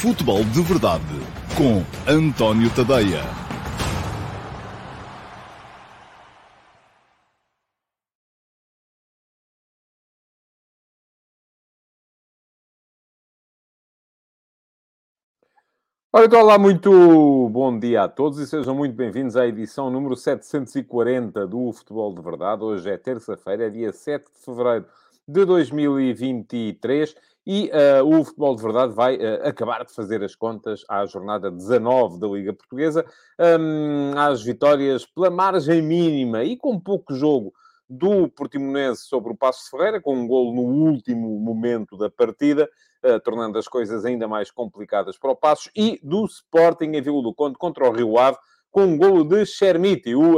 Futebol de Verdade com António Tadeia. Então, olá, muito bom dia a todos e sejam muito bem-vindos à edição número 740 do Futebol de Verdade. Hoje é terça-feira, é dia 7 de fevereiro de 2023 e uh, o Futebol de Verdade vai uh, acabar de fazer as contas à jornada 19 da Liga Portuguesa, um, às vitórias pela margem mínima e com pouco jogo do Portimonense sobre o Passo Ferreira, com um golo no último momento da partida, uh, tornando as coisas ainda mais complicadas para o Passos, e do Sporting em Vila do Conde contra o Rio Ave, com um golo de Chermiti, o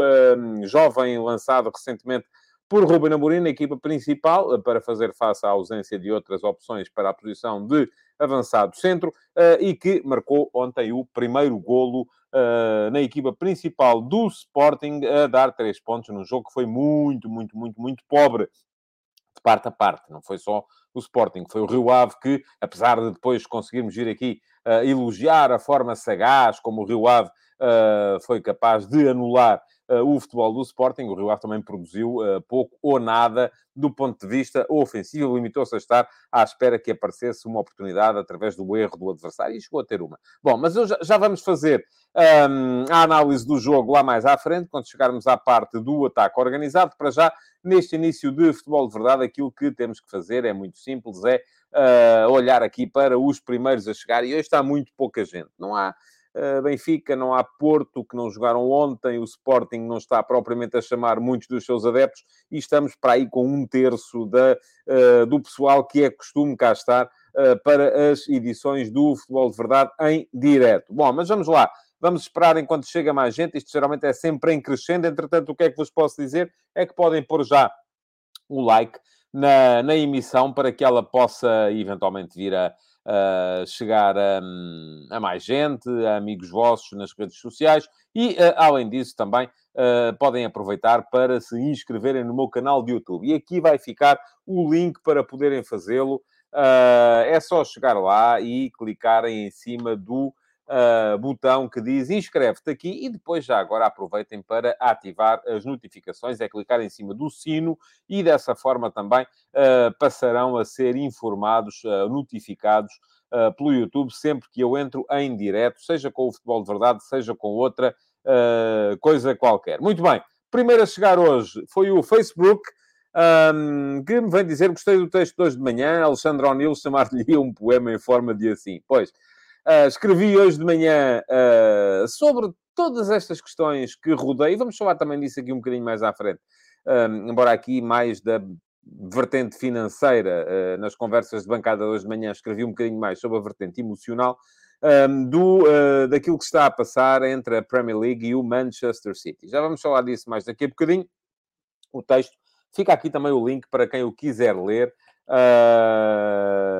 jovem lançado recentemente por Ruben Amorim na equipa principal, eh, para fazer face à ausência de outras opções para a posição de avançado centro, eh, e que marcou ontem o primeiro golo eh, na equipa principal do Sporting, a dar três pontos num jogo que foi muito, muito, muito, muito pobre de parte a parte. Não foi só o Sporting, foi o Rio Ave que, apesar de depois conseguirmos vir aqui uh, elogiar a forma sagaz como o Rio Ave uh, foi capaz de anular o futebol do Sporting. O Rio Ave também produziu uh, pouco ou nada do ponto de vista ofensivo, limitou-se a estar à espera que aparecesse uma oportunidade através do erro do adversário e chegou a ter uma. Bom, mas já, já, vamos fazer um, a análise do jogo lá mais à frente, quando chegarmos à parte do ataque organizado. Para já, neste início de futebol de verdade, aquilo que temos que fazer é muito simples, é uh, olhar aqui para os primeiros a chegar, e hoje está muito pouca gente. Não há Benfica, não há Porto, que não jogaram ontem, o Sporting não está propriamente a chamar muitos dos seus adeptos, e estamos para aí com um terço da, uh, do pessoal que é costume cá estar uh, para as edições do Futebol de Verdade em direto. Bom, mas vamos lá. Vamos esperar enquanto chega mais gente. Isto geralmente é sempre em crescendo. Entretanto, o que é que vos posso dizer? É que podem pôr já o like na, na emissão para que ela possa eventualmente vir a, uh, chegar a, a, mais gente, a amigos vossos nas redes sociais e, uh, além disso, também uh, podem aproveitar para se inscreverem no meu canal de YouTube. E aqui vai ficar o link para poderem fazê-lo. é só chegar lá e clicarem em cima do uh, botão que diz inscreve-te aqui e depois já agora aproveitem para ativar as notificações, é clicar em cima do sino e dessa forma também uh, passarão a ser informados, uh, notificados pelo YouTube sempre que eu entro em direto, seja com o Futebol de Verdade, seja com outra coisa qualquer. Muito bem, primeiro a chegar hoje foi o Facebook. Um, que me vem dizer gostei do texto de hoje de manhã, Alexandre O'Neill chamar-lhe um poema em forma de assim. Pois, Uh, escrevi hoje de manhã uh, sobre todas estas questões que rodei. Vamos falar também disso aqui um bocadinho mais à frente. Um, embora aqui mais da vertente financeira, uh, nas conversas de bancada hoje de manhã, escrevi um bocadinho mais sobre a vertente emocional. Um, do, daquilo que está a passar entre a Premier League e o Manchester City. Já vamos falar disso mais daqui a bocadinho. O texto fica aqui também o link para quem o quiser ler. Uh,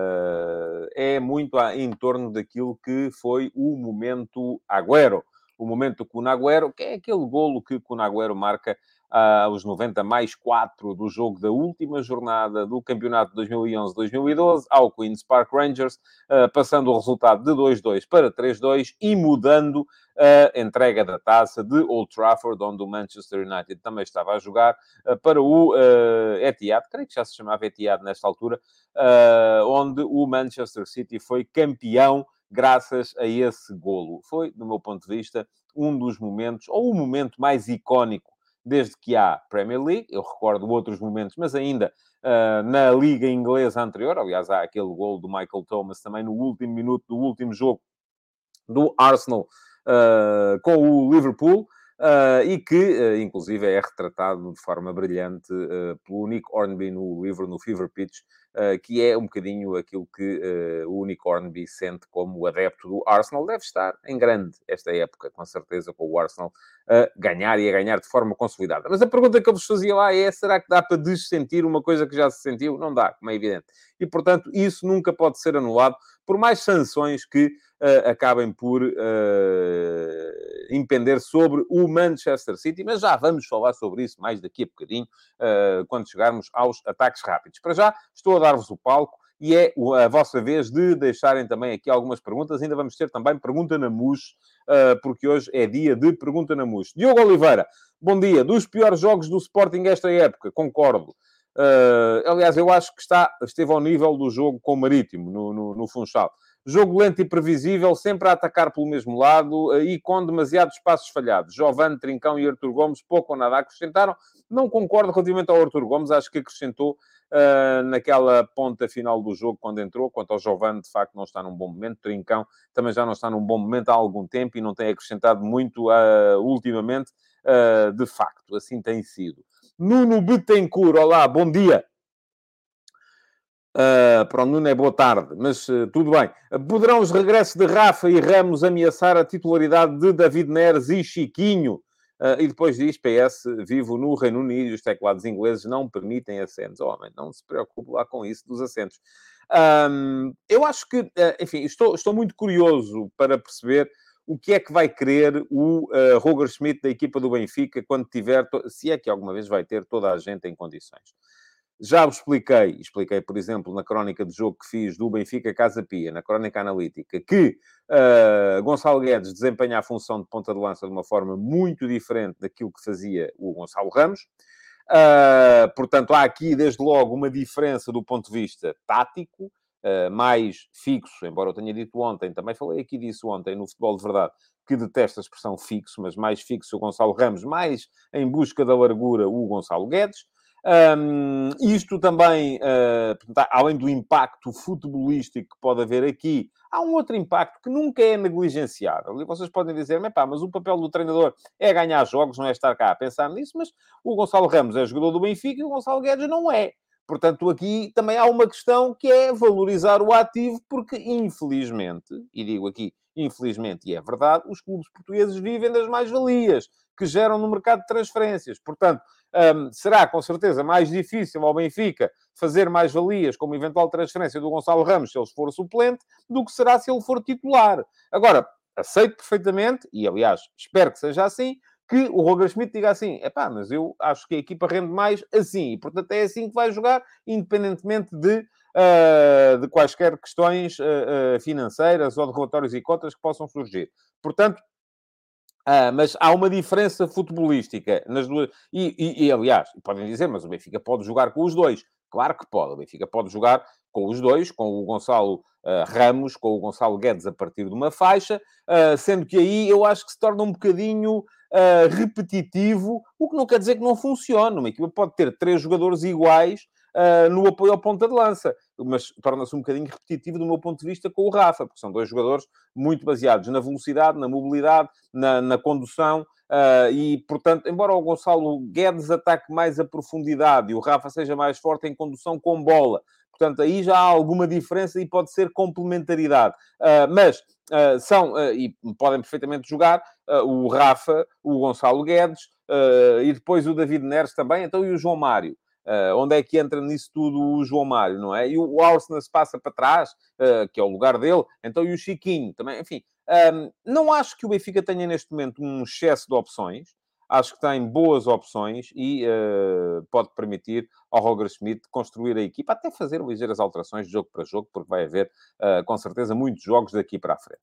é muito em torno daquilo que foi o momento Agüero. O momento Cunagüero, que é aquele golo que Cunagüero marca aos 90 mais 4 do jogo da última jornada do campeonato 2011-2012 ao Queen's Park Rangers, uh, passando o resultado de 2-2 para 3-2 e mudando a entrega da taça de Old Trafford, onde o Manchester United também estava a jogar, uh, para o uh, Etihad, creio que já se chamava Etihad nesta altura, onde o Manchester City foi campeão graças a esse golo. Foi, do meu ponto de vista, um dos momentos, ou o momento mais icónico desde que há Premier League. Eu recordo outros momentos, mas ainda uh, na Liga Inglesa anterior. Aliás, há aquele gol do Michael Thomas também no último minuto do último jogo do Arsenal uh, com o Liverpool. Uh, e que, uh, inclusive, é retratado de forma brilhante uh, pelo Nick Hornby no livro, no Fever Pitch, que é um bocadinho aquilo que o Nick Hornby sente como adepto do Arsenal. Deve estar em grande esta época, com certeza, com o Arsenal a ganhar e a ganhar de forma consolidada. Mas a pergunta que eu vos fazia lá é: será que dá para dessentir uma coisa que já se sentiu? Não dá, como é evidente. E, portanto, isso nunca pode ser anulado por mais sanções que uh, acabem por uh, impender sobre o Manchester City. Mas já vamos falar sobre isso mais daqui a bocadinho, uh, quando chegarmos aos ataques rápidos. Para já, estou a dar-vos o palco e é a vossa vez de deixarem também aqui algumas perguntas. Ainda vamos ter também pergunta na MUS, porque hoje é dia de pergunta na MUS. Diogo Oliveira, bom dia. Dos piores jogos do Sporting esta época, concordo. Uh, aliás, eu acho que está, esteve ao nível do jogo com o Marítimo, no, no, no Funchal. Jogo lento e previsível, sempre a atacar pelo mesmo lado uh, e com demasiados passos falhados. Giovanni, Trincão e Artur Gomes pouco ou nada acrescentaram. Não concordo relativamente ao Artur Gomes, acho que acrescentou uh, naquela ponta final do jogo quando entrou. Quanto ao Giovanni, de facto, não está num bom momento. Trincão também já não está num bom momento há algum tempo e não tem acrescentado muito ultimamente, de facto, assim tem sido. Nuno Betancourt, olá, bom dia. Uh, para o Nuno é boa tarde, mas uh, tudo bem. Poderão os regressos de Rafa e Ramos ameaçar a titularidade de David Neres e Chiquinho? Uh, e depois diz, PS, vivo no Reino Unido e os teclados ingleses não permitem acentos. Oh, homem, não se preocupe lá com isso dos acentos. Um, eu acho que, enfim, estou, estou muito curioso para perceber o que é que vai querer o Roger Schmidt da equipa do Benfica quando tiver, se é que alguma vez vai ter toda a gente em condições. Já vos expliquei, expliquei, por exemplo, na crónica de jogo que fiz do Benfica Casa Pia, na crónica analítica, que uh, Gonçalo Guedes desempenha a função de ponta de lança de uma forma muito diferente daquilo que fazia o Gonçalo Ramos. Uh, portanto, há aqui, desde logo, uma diferença do ponto de vista tático uh, mais fixo, embora eu tenha dito ontem, também falei aqui disso ontem no Futebol de Verdade, que detesta a expressão fixo, mas mais fixo o Gonçalo Ramos, mais em busca da largura o Gonçalo Guedes. Um, isto também, uh, além do impacto futebolístico que pode haver aqui, há um outro impacto que nunca é negligenciável. E vocês podem dizer, mas o papel do treinador é ganhar jogos, não é estar cá a pensar nisso, mas o Gonçalo Ramos é jogador do Benfica e o Gonçalo Guedes não é. Portanto, aqui também há uma questão que é valorizar o ativo, porque infelizmente, e digo aqui infelizmente, e é verdade, os clubes portugueses vivem das mais-valias que geram no mercado de transferências. Portanto, um, será com certeza mais difícil ao Benfica fazer mais-valias como eventual transferência do Gonçalo Ramos se ele for suplente, do que será se ele for titular. Agora, aceito perfeitamente, e aliás, espero que seja assim, que o Roger Schmidt diga assim: é pá, mas eu acho que a equipa rende mais assim, e portanto é assim que vai jogar, independentemente de, uh, de quaisquer questões uh, uh, financeiras ou de relatórios e cotas que possam surgir. Portanto, mas há uma diferença futebolística nas duas. E, e, e, aliás, podem dizer, mas o Benfica pode jogar com os dois. Claro que pode. O Benfica pode jogar com os dois, com o Gonçalo uh, Ramos, com o Gonçalo Guedes a partir de uma faixa, uh, sendo que aí eu acho que se torna um bocadinho uh, repetitivo, o que não quer dizer que não funcione. Uma equipa pode ter três jogadores iguais no apoio ao ponta de lança, mas torna-se um bocadinho repetitivo do meu ponto de vista com o Rafa, porque são dois jogadores muito baseados na velocidade, na mobilidade, na, na condução, Uh, e, portanto, embora o Gonçalo Guedes ataque mais a profundidade e o Rafa seja mais forte em condução com bola, portanto, aí já há alguma diferença e pode ser complementaridade. Uh, mas uh, são, e podem perfeitamente jogar, o Rafa, o Gonçalo Guedes e depois o David Neres também, então e o João Mário. Uh, onde é que entra nisso tudo o João Mário, não é? E o Arsenal se passa para trás, uh, que é o lugar dele, então e o Chiquinho também, enfim. Um, não acho que o Benfica tenha neste momento um excesso de opções. Acho que tem boas opções e uh, pode permitir ao Roger Schmidt construir a equipa, até fazer ligeiras alterações de jogo para jogo, porque vai haver, com certeza, muitos jogos daqui para a frente.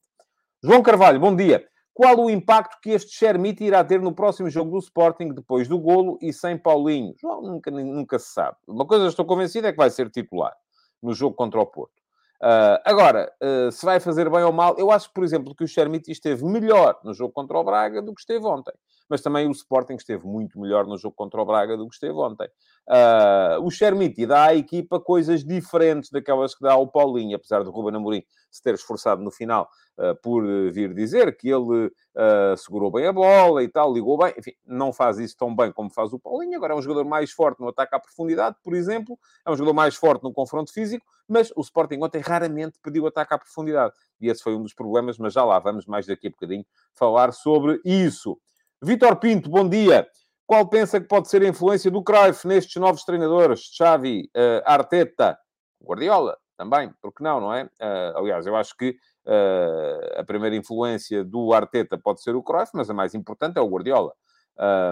João Carvalho, bom dia. Qual o impacto que este Shermite irá ter no próximo jogo do Sporting, depois do golo e sem Paulinho? João, nunca, nunca se sabe. Uma coisa estou convencido é que vai ser titular no jogo contra o Porto. Uh, agora, uh, se vai fazer bem ou mal, eu acho, por exemplo, que o Chermiti esteve melhor no jogo contra o Braga do que esteve ontem. Mas também o Sporting esteve muito melhor no jogo contra o Braga do que esteve ontem. Uh, o Chermiti dá à equipa coisas diferentes daquelas que dá ao Paulinho, apesar de Ruben Amorim se ter esforçado no final uh, por vir dizer que ele uh, segurou bem a bola e tal, ligou bem. Enfim, não faz isso tão bem como faz o Paulinho. Agora é um jogador mais forte no ataque à profundidade, por exemplo. É um jogador mais forte no confronto físico, mas o Sporting ontem raramente pediu ataque à profundidade. E esse foi um dos problemas, mas já lá vamos mais daqui a bocadinho falar sobre isso. Vitor Pinto, bom dia. Qual pensa que pode ser a influência do Cruyff nestes novos treinadores? Xavi, uh, Arteta, Guardiola, também, porque não, não é? Uh, aliás, eu acho que uh, a primeira influência do Arteta pode ser o Cruyff, mas a mais importante é o Guardiola.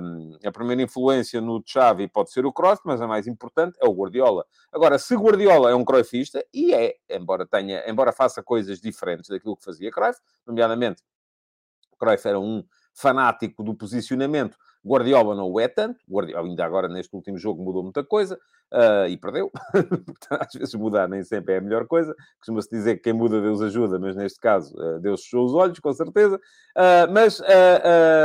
Um, a primeira influência no Xavi pode ser o Cruyff, mas a mais importante é o Guardiola. Agora, se Guardiola é um Cruyffista, e é, embora, tenha, embora faça coisas diferentes daquilo que fazia Cruyff, nomeadamente, Cruyff era um fanático do posicionamento, Guardiola não é tanto, Guardiola ainda agora neste último jogo mudou muita coisa, uh, e perdeu. Às vezes mudar nem sempre é a melhor coisa. Costuma-se dizer que quem muda Deus ajuda, mas neste caso uh, Deus fechou os olhos, com certeza. Uh, mas,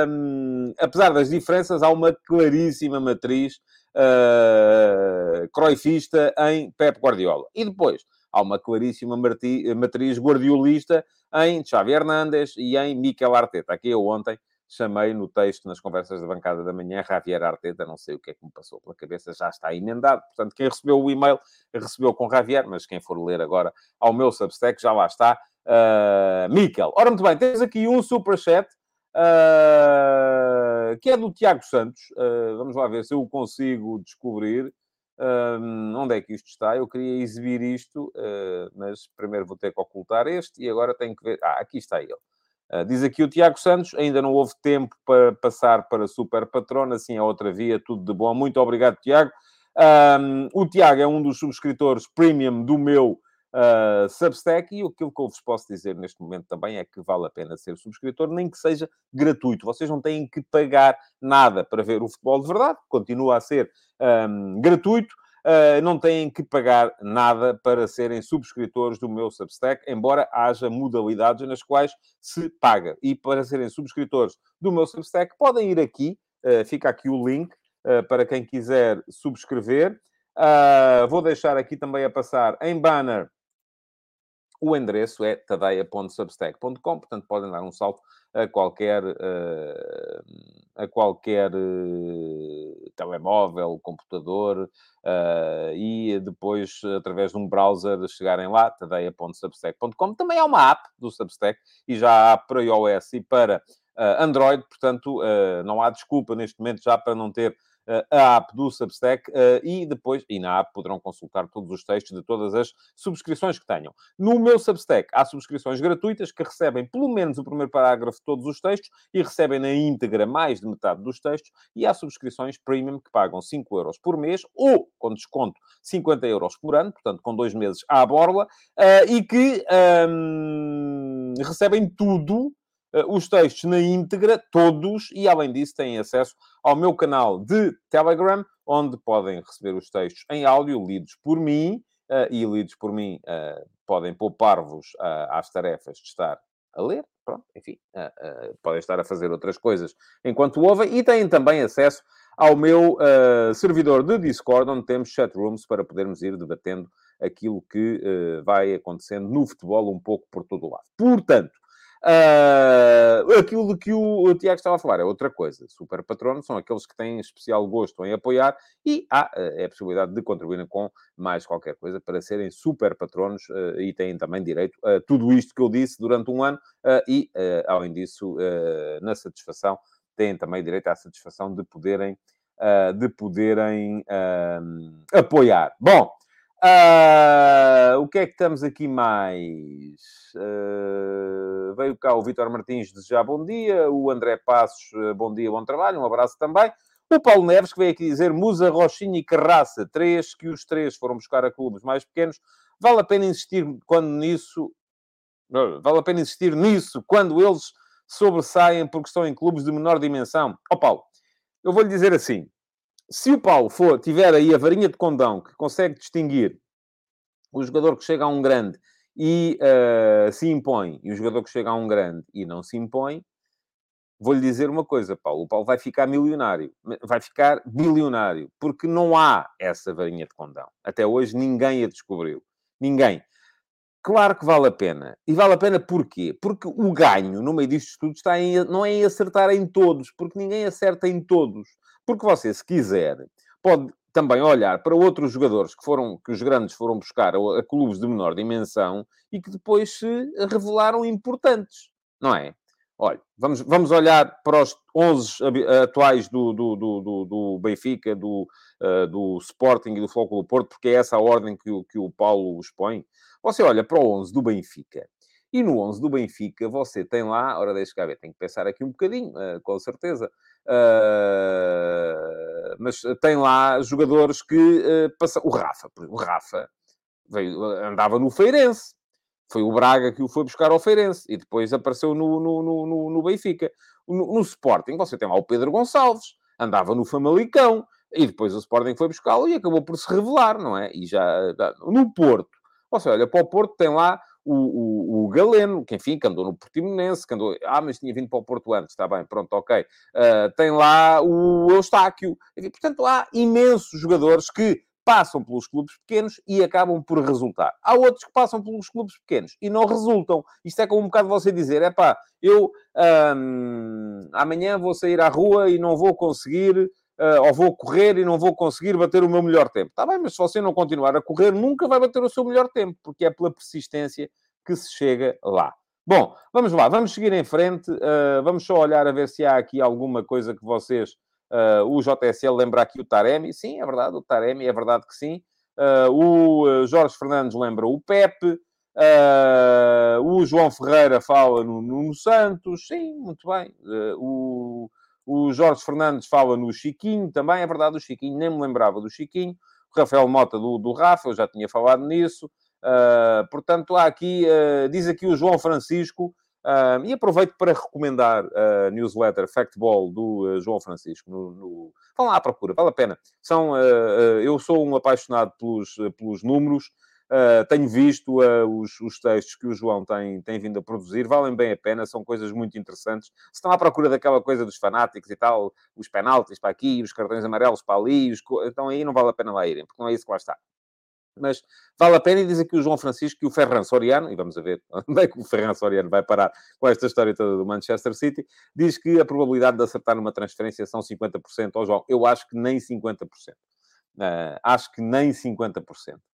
um, apesar das diferenças, há uma claríssima matriz uh, croifista em Pep Guardiola. E depois, há uma claríssima matriz guardiolista em Xavi Hernández e em Mikel Arteta. Aqui eu ontem chamei no texto, nas conversas da bancada da manhã, Javier Arteta, não sei o que é que me passou pela cabeça, já está emendado. Portanto, quem recebeu o e-mail, recebeu com Javier, mas quem for ler agora ao meu Substack, já lá está, uh, Miquel. Ora, muito bem, temos aqui um superchat, uh, que é do Tiago Santos. Uh, vamos lá ver se eu consigo descobrir. Um, onde é que isto está? Eu queria exibir isto, uh, mas primeiro vou ter que ocultar este e agora tenho que ver. Ah, aqui está ele. Uh, diz aqui o Tiago Santos, ainda não houve tempo para passar para Super Patrona, assim é outra via, tudo de bom. Muito obrigado, Tiago. Um, o Tiago é um dos subscritores premium do meu uh, Substack e aquilo que eu vos posso dizer neste momento também é que vale a pena ser subscritor, nem que seja gratuito. Vocês não têm que pagar nada para ver o futebol de verdade, continua a ser um, gratuito. Uh, não têm que pagar nada para serem subscritores do meu Substack, embora haja modalidades nas quais se paga. E para serem subscritores do meu Substack, podem ir aqui, uh, fica aqui o link uh, para quem quiser subscrever. vou deixar aqui também a passar em banner o endereço é tadeia.substack.com, portanto podem dar um salto a qualquer, uh, a qualquer uh, telemóvel, computador, uh, e depois, através de um browser, chegarem lá, tadeia.substack.com. Também há uma app do Substack, e já há para iOS e para Android, portanto, não há desculpa neste momento já para não ter a app do Substack eh, e depois, e na app poderão consultar todos os textos de todas as subscrições que tenham. No meu Substack há subscrições gratuitas que recebem pelo menos o primeiro parágrafo de todos os textos e recebem na íntegra mais de metade dos textos e há subscrições premium que pagam 5 euros por mês ou, com desconto, 50 euros por ano, portanto, com dois meses à borla, uh, e que um, recebem tudo eh, os textos na íntegra, todos, e além disso têm acesso ao meu canal de Telegram, onde podem receber os textos em áudio, lidos por mim, uh, e lidos por mim uh, podem poupar-vos uh, às tarefas de estar a ler, pronto, enfim, podem estar a fazer outras coisas enquanto ouvem, e têm também acesso ao meu servidor de Discord, onde temos chatrooms para podermos ir debatendo aquilo que vai acontecendo no futebol um pouco por todo o lado. Portanto, Uh, aquilo que o, o, Tiago estava a falar é outra coisa. Super patrono são aqueles que têm especial gosto em apoiar e há uh, a possibilidade de contribuírem com mais qualquer coisa para serem super patronos uh, e têm também direito a tudo isto que eu disse durante um ano e, além disso, na satisfação, têm também direito à satisfação de poderem, de poderem apoiar. Bom, Uh, o que é que estamos aqui mais? Uh, veio cá o Vitor Martins desejar bom dia, o André Passos, uh, bom dia, bom trabalho, um abraço também. O Paulo Neves, que veio aqui dizer Musa, Rochinha e Carraça, três, que os três foram buscar a clubes mais pequenos. Vale a pena insistir quando nisso... Vale a pena insistir nisso quando eles sobressaem porque estão em clubes de menor dimensão. Ó oh, Paulo, eu vou-lhe dizer assim, se o Paulo for, tiver aí a varinha de condão que consegue distinguir o jogador que chega a um grande e uh, se impõe, e o jogador que chega a um grande e não se impõe, vou-lhe dizer uma coisa, Paulo. O Paulo vai ficar milionário, vai ficar bilionário, porque não há essa varinha de condão. Até hoje ninguém a descobriu. Ninguém. Claro que vale a pena. E vale a pena porquê? Porque o ganho no meio disto tudo está em, não é em acertar em todos, porque ninguém acerta em todos. Porque você, se quiser, pode também olhar para outros jogadores que foram que os grandes foram buscar a, clubes de menor dimensão e que depois se revelaram importantes, não é? Olha, vamos, vamos olhar para os 11 atuais do, do, do, do Benfica, do, uh, do Sporting e do do Porto, porque é essa a ordem que o, que o Paulo expõe. Você olha para o 11 do Benfica e no 11 do Benfica você tem lá, ora deixa cá ver, tem que pensar aqui um bocadinho, uh, com certeza. Uh, mas tem lá jogadores que uh, passam. O Rafa, o Rafa veio, andava no Feirense. Foi o Braga que o foi buscar ao Feirense e depois apareceu no, no, no, no Benfica. No, no, Sporting, você tem lá o Pedro Gonçalves, andava no Famalicão e depois o Sporting foi buscá-lo e acabou por se revelar, não é? E já no Porto, você olha para o Porto, tem lá o, o, o, Galeno, que enfim, que andou no Portimonense, que andou... Ah, mas tinha vindo para o Porto antes, está bem, pronto, ok. Uh, tem lá o Eustáquio. E, portanto, há imensos jogadores que passam pelos clubes pequenos e acabam por resultar. Há outros que passam pelos clubes pequenos e não resultam. Isto é como um bocado você dizer, é pá, eu hum, amanhã vou sair à rua e não vou conseguir uh, ou vou correr e não vou conseguir bater o meu melhor tempo. Está bem, mas se você não continuar a correr, nunca vai bater o seu melhor tempo, porque é pela persistência que se chega lá. Bom, vamos lá, vamos seguir em frente. Uh, vamos só olhar a ver se há aqui alguma coisa que vocês. Uh, o JSL lembra aqui o Taremi. Sim, é verdade, o Taremi, é verdade que sim. o Jorge Fernandes lembra o Pepe. o João Ferreira fala no Nuno Santos. Sim, muito bem. O Jorge Fernandes fala no Chiquinho, também é verdade, o Chiquinho, nem me lembrava do Chiquinho. O Rafael Mota do, do Rafa, eu já tinha falado nisso. Uh, portanto, há aqui, uh, diz aqui o João Francisco, uh, e aproveito para recomendar a newsletter Factball do João Francisco. No, no... Vão lá à procura, vale a pena. São, eu sou um apaixonado pelos, pelos números, Uh, tenho visto uh, os, os, textos que o João tem, tem vindo a produzir, valem bem a pena, são coisas muito interessantes. Se estão à procura daquela coisa dos fanáticos e tal, os penaltis para aqui, os cartões amarelos para ali, os... então aí não vale a pena lá irem, porque não é isso que lá está. Mas vale a pena e diz aqui o João Francisco que o Ferran Soriano, e vamos ver onde é que o Ferran Soriano vai parar com esta história toda do Manchester City, diz que a probabilidade de acertar numa transferência são 50% ao João. Eu acho que nem 50%. Uh, ah, acho que nem 50%.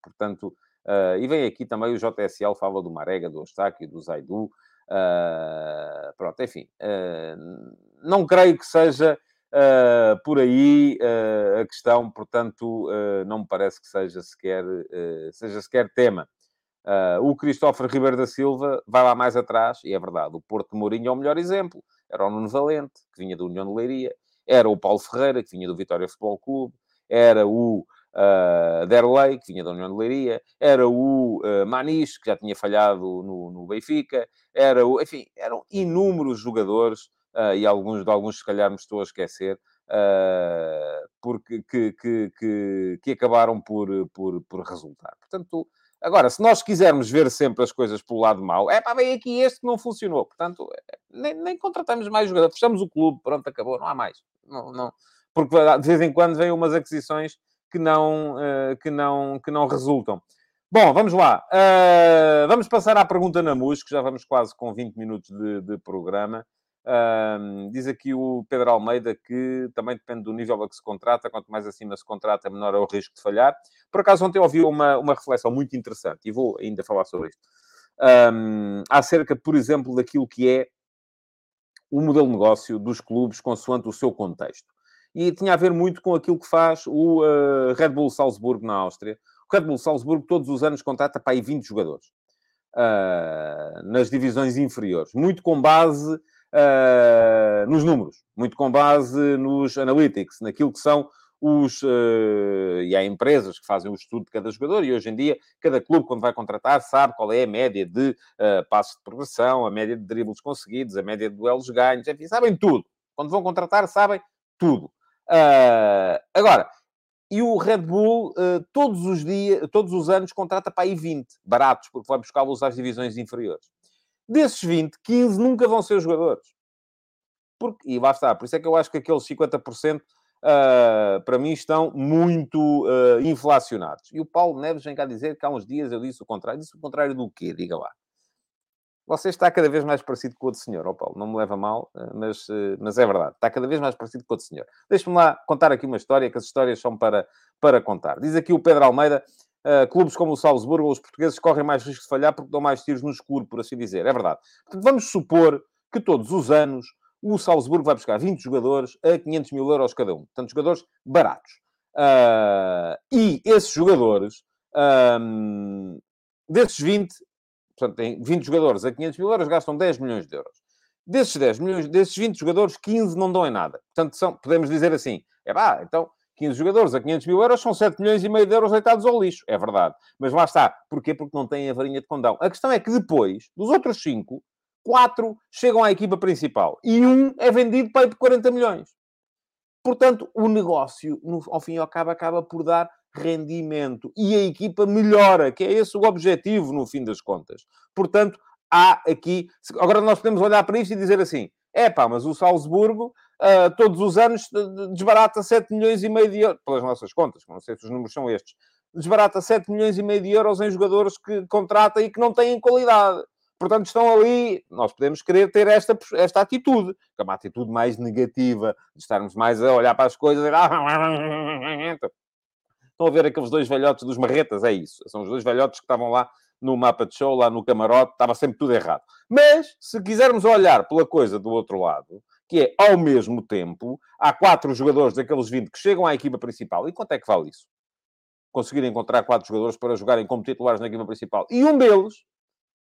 Portanto, Uh, e vem aqui também o JSL, fala do Marega, do Eustáquio, do Zaidu. Uh, pronto, enfim. Uh, não creio que seja por aí a questão, portanto, não me parece que seja sequer, seja sequer tema. o Cristóforo Ribeiro da Silva vai lá mais atrás, e é verdade, o Porto de Mourinho é o melhor exemplo. Era o Nuno Valente, que vinha da União de Leiria. Era o Paulo Ferreira, que vinha do Vitória Futebol Clube. Era o uh, Derlei, que vinha da União de Leiria, era o uh, Manis, que já tinha falhado no, no Benfica, era o, enfim, eram inúmeros jogadores, uh, e alguns de alguns, se calhar, me estou a esquecer, uh, porque, que, que, que, que, acabaram por, por, por resultar. Portanto, agora, se nós quisermos ver sempre as coisas pelo lado mau, é pá, vem aqui este que não funcionou. Portanto, nem, nem contratamos mais jogadores, fechamos o clube, pronto, acabou, não há mais. Não, não, porque de vez em quando vêm umas aquisições que não, uh, que não, que não resultam. Bom, vamos lá. Uh, vamos passar à pergunta na que já vamos quase com 20 minutos de, de programa. Uh, diz aqui o Pedro Almeida que também depende do nível a que se contrata, quanto mais acima se contrata, menor é o risco de falhar. Por acaso, ontem ouvi uma, uma reflexão muito interessante, e vou ainda falar sobre isto, um, acerca, por exemplo, daquilo que é o modelo de negócio dos clubes consoante o seu contexto e tinha a ver muito com aquilo que faz o uh, Red Bull Salzburgo na Áustria. O Red Bull Salzburgo todos os anos contrata para aí 20 jogadores uh, nas divisões inferiores, muito com base uh, nos números, muito com base nos analytics, naquilo que são os. E há empresas que fazem o estudo de cada jogador, e hoje em dia, cada clube, quando vai contratar, sabe qual é a média de passos de progressão, a média de dribles conseguidos, a média de duelos ganhos, enfim, sabem tudo. Quando vão contratar, sabem tudo. Uh, agora, e o Red Bull, uh, todos os dias, todos os anos, contrata para aí 20, baratos, porque vai buscá-los às divisões inferiores. Desses 20, 15 nunca vão ser jogadores. Porque, e lá está, por isso é que eu acho que aqueles 50% uh, ah, para mim estão muito uh, inflacionados. E o Paulo Neves vem cá dizer que há uns dias eu disse o contrário. Disse o contrário do quê? Diga lá. Você está cada vez mais parecido com o outro senhor, ó oh Paulo, não me leva mal, eh, mas, eh, mas é verdade, está cada vez mais parecido com o outro senhor. Deixe-me lá contar aqui uma história, que as histórias são para, para contar. Diz aqui o Pedro Almeida, uh, clubes como o Salzburgo, os portugueses correm mais risco de falhar porque dão mais tiros no escuro, por assim dizer. É verdade. Portanto, vamos supor que todos os anos o Salzburgo vai buscar 20 jogadores a 500 mil euros cada um. Portanto, jogadores baratos. Uh, e esses jogadores, um, desses 20, portanto, tem 20 jogadores a 500 mil euros, gastam 10 milhões de euros. Desses 10 milhões, desses 20 jogadores, 15 não dão em nada. Portanto, são, podemos dizer assim, é pá, então 15 jogadores a 500 mil euros são 7 milhões e meio de euros deitados ao lixo. É verdade. Mas lá está. Porquê? Porque não têm a varinha de condão. A questão é que depois, dos outros 5, 4 chegam à equipa principal. E um é vendido para aí de 40 milhões. Portanto, o negócio, no, ao fim e ao cabo, acaba por dar rendimento. E a equipa melhora, que é esse o objetivo, no fim das contas. Portanto, há aqui... Agora nós podemos olhar para isto e dizer assim, é pá, mas o Salzburgo uh, todos os anos desbarata 7 milhões e meio de euros, pelas nossas contas, não sei se os números são estes, desbarata 7 milhões e meio de euros em jogadores que contrata e que não têm qualidade. Portanto, estão ali, nós podemos querer ter esta, esta atitude, que é uma atitude mais negativa, de estarmos mais a olhar para as coisas e... Estão a ver aqueles dois velhotes dos marretas, é isso. São os dois velhotes que estavam lá no mapa de show, lá no camarote, estava sempre tudo errado. Mas, se quisermos olhar pela coisa do outro lado, que é, ao mesmo tempo, há quatro jogadores daqueles 20 que chegam à equipa principal. E quanto é que vale isso? Conseguir encontrar quatro jogadores para jogarem como titulares na equipa principal. E um deles,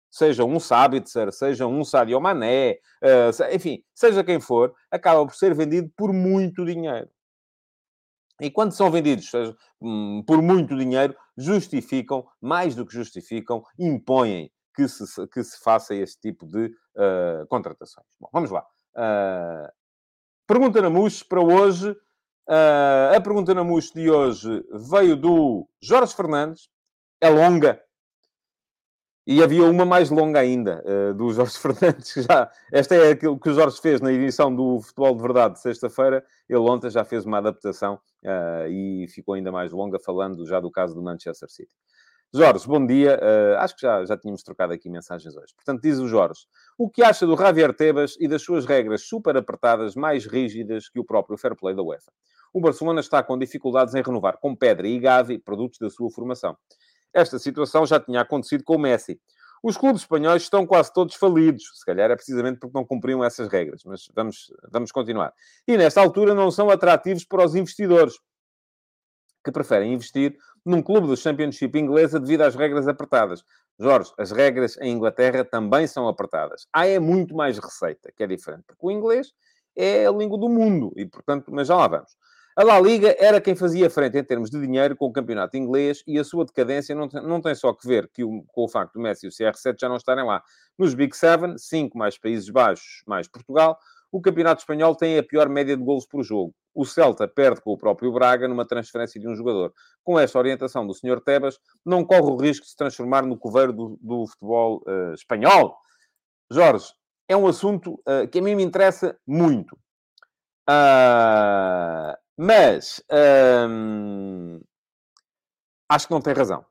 seja um Sabitzer, seja um Sadio Mané, uh, enfim, seja quem for, acaba por ser vendido por muito dinheiro. E quando são vendidos seja, hum, por muito dinheiro, justificam, mais do que justificam, impõem que se, que se faça este tipo de uh, contratações. Bom, vamos lá. Uh, pergunta na MUS para hoje. Uh, a pergunta na MUS de hoje veio do Jorge Fernandes. É longa. E havia uma mais longa ainda, uh, do Jorge Fernandes. Já, esta é aquilo que o Jorge fez na edição do Futebol de Verdade de sexta-feira. Ele ontem já fez uma adaptação uh, e ficou ainda mais longa, falando já do caso do Manchester City. Jorge, bom dia. Uh, acho que já, já tínhamos trocado aqui mensagens hoje. Portanto, diz o Jorge: o que acha do Javier Tebas e das suas regras super apertadas, mais rígidas que o próprio fair play da UEFA? O Barcelona está com dificuldades em renovar com Pedra e Gavi, produtos da sua formação. Esta situação já tinha acontecido com o Messi. Os clubes espanhóis estão quase todos falidos. Se calhar é precisamente porque não cumpriam essas regras. Mas vamos, vamos continuar. E nesta altura não são atrativos para os investidores que preferem investir num clube do Championship inglesa devido às regras apertadas. Jorge, as regras em Inglaterra também são apertadas. Há é muito mais receita, que é diferente, porque o inglês é a língua do mundo e, portanto, mas já lá vamos. A La Liga era quem fazia frente em termos de dinheiro com o campeonato inglês e a sua decadência não tem, não tem só que ver que o, com o facto do Messi e o CR7 já não estarem lá. Nos Big Seven, cinco mais Países Baixos, mais Portugal, o campeonato espanhol tem a pior média de golos por jogo. O Celta perde com o próprio Braga numa transferência de um jogador. Com esta orientação do Sr. Tebas, não corre o risco de se transformar no coveiro do, do futebol uh, espanhol. Jorge, é um assunto uh, que a mim me interessa muito. Uh, mas um, acho que não tem razão.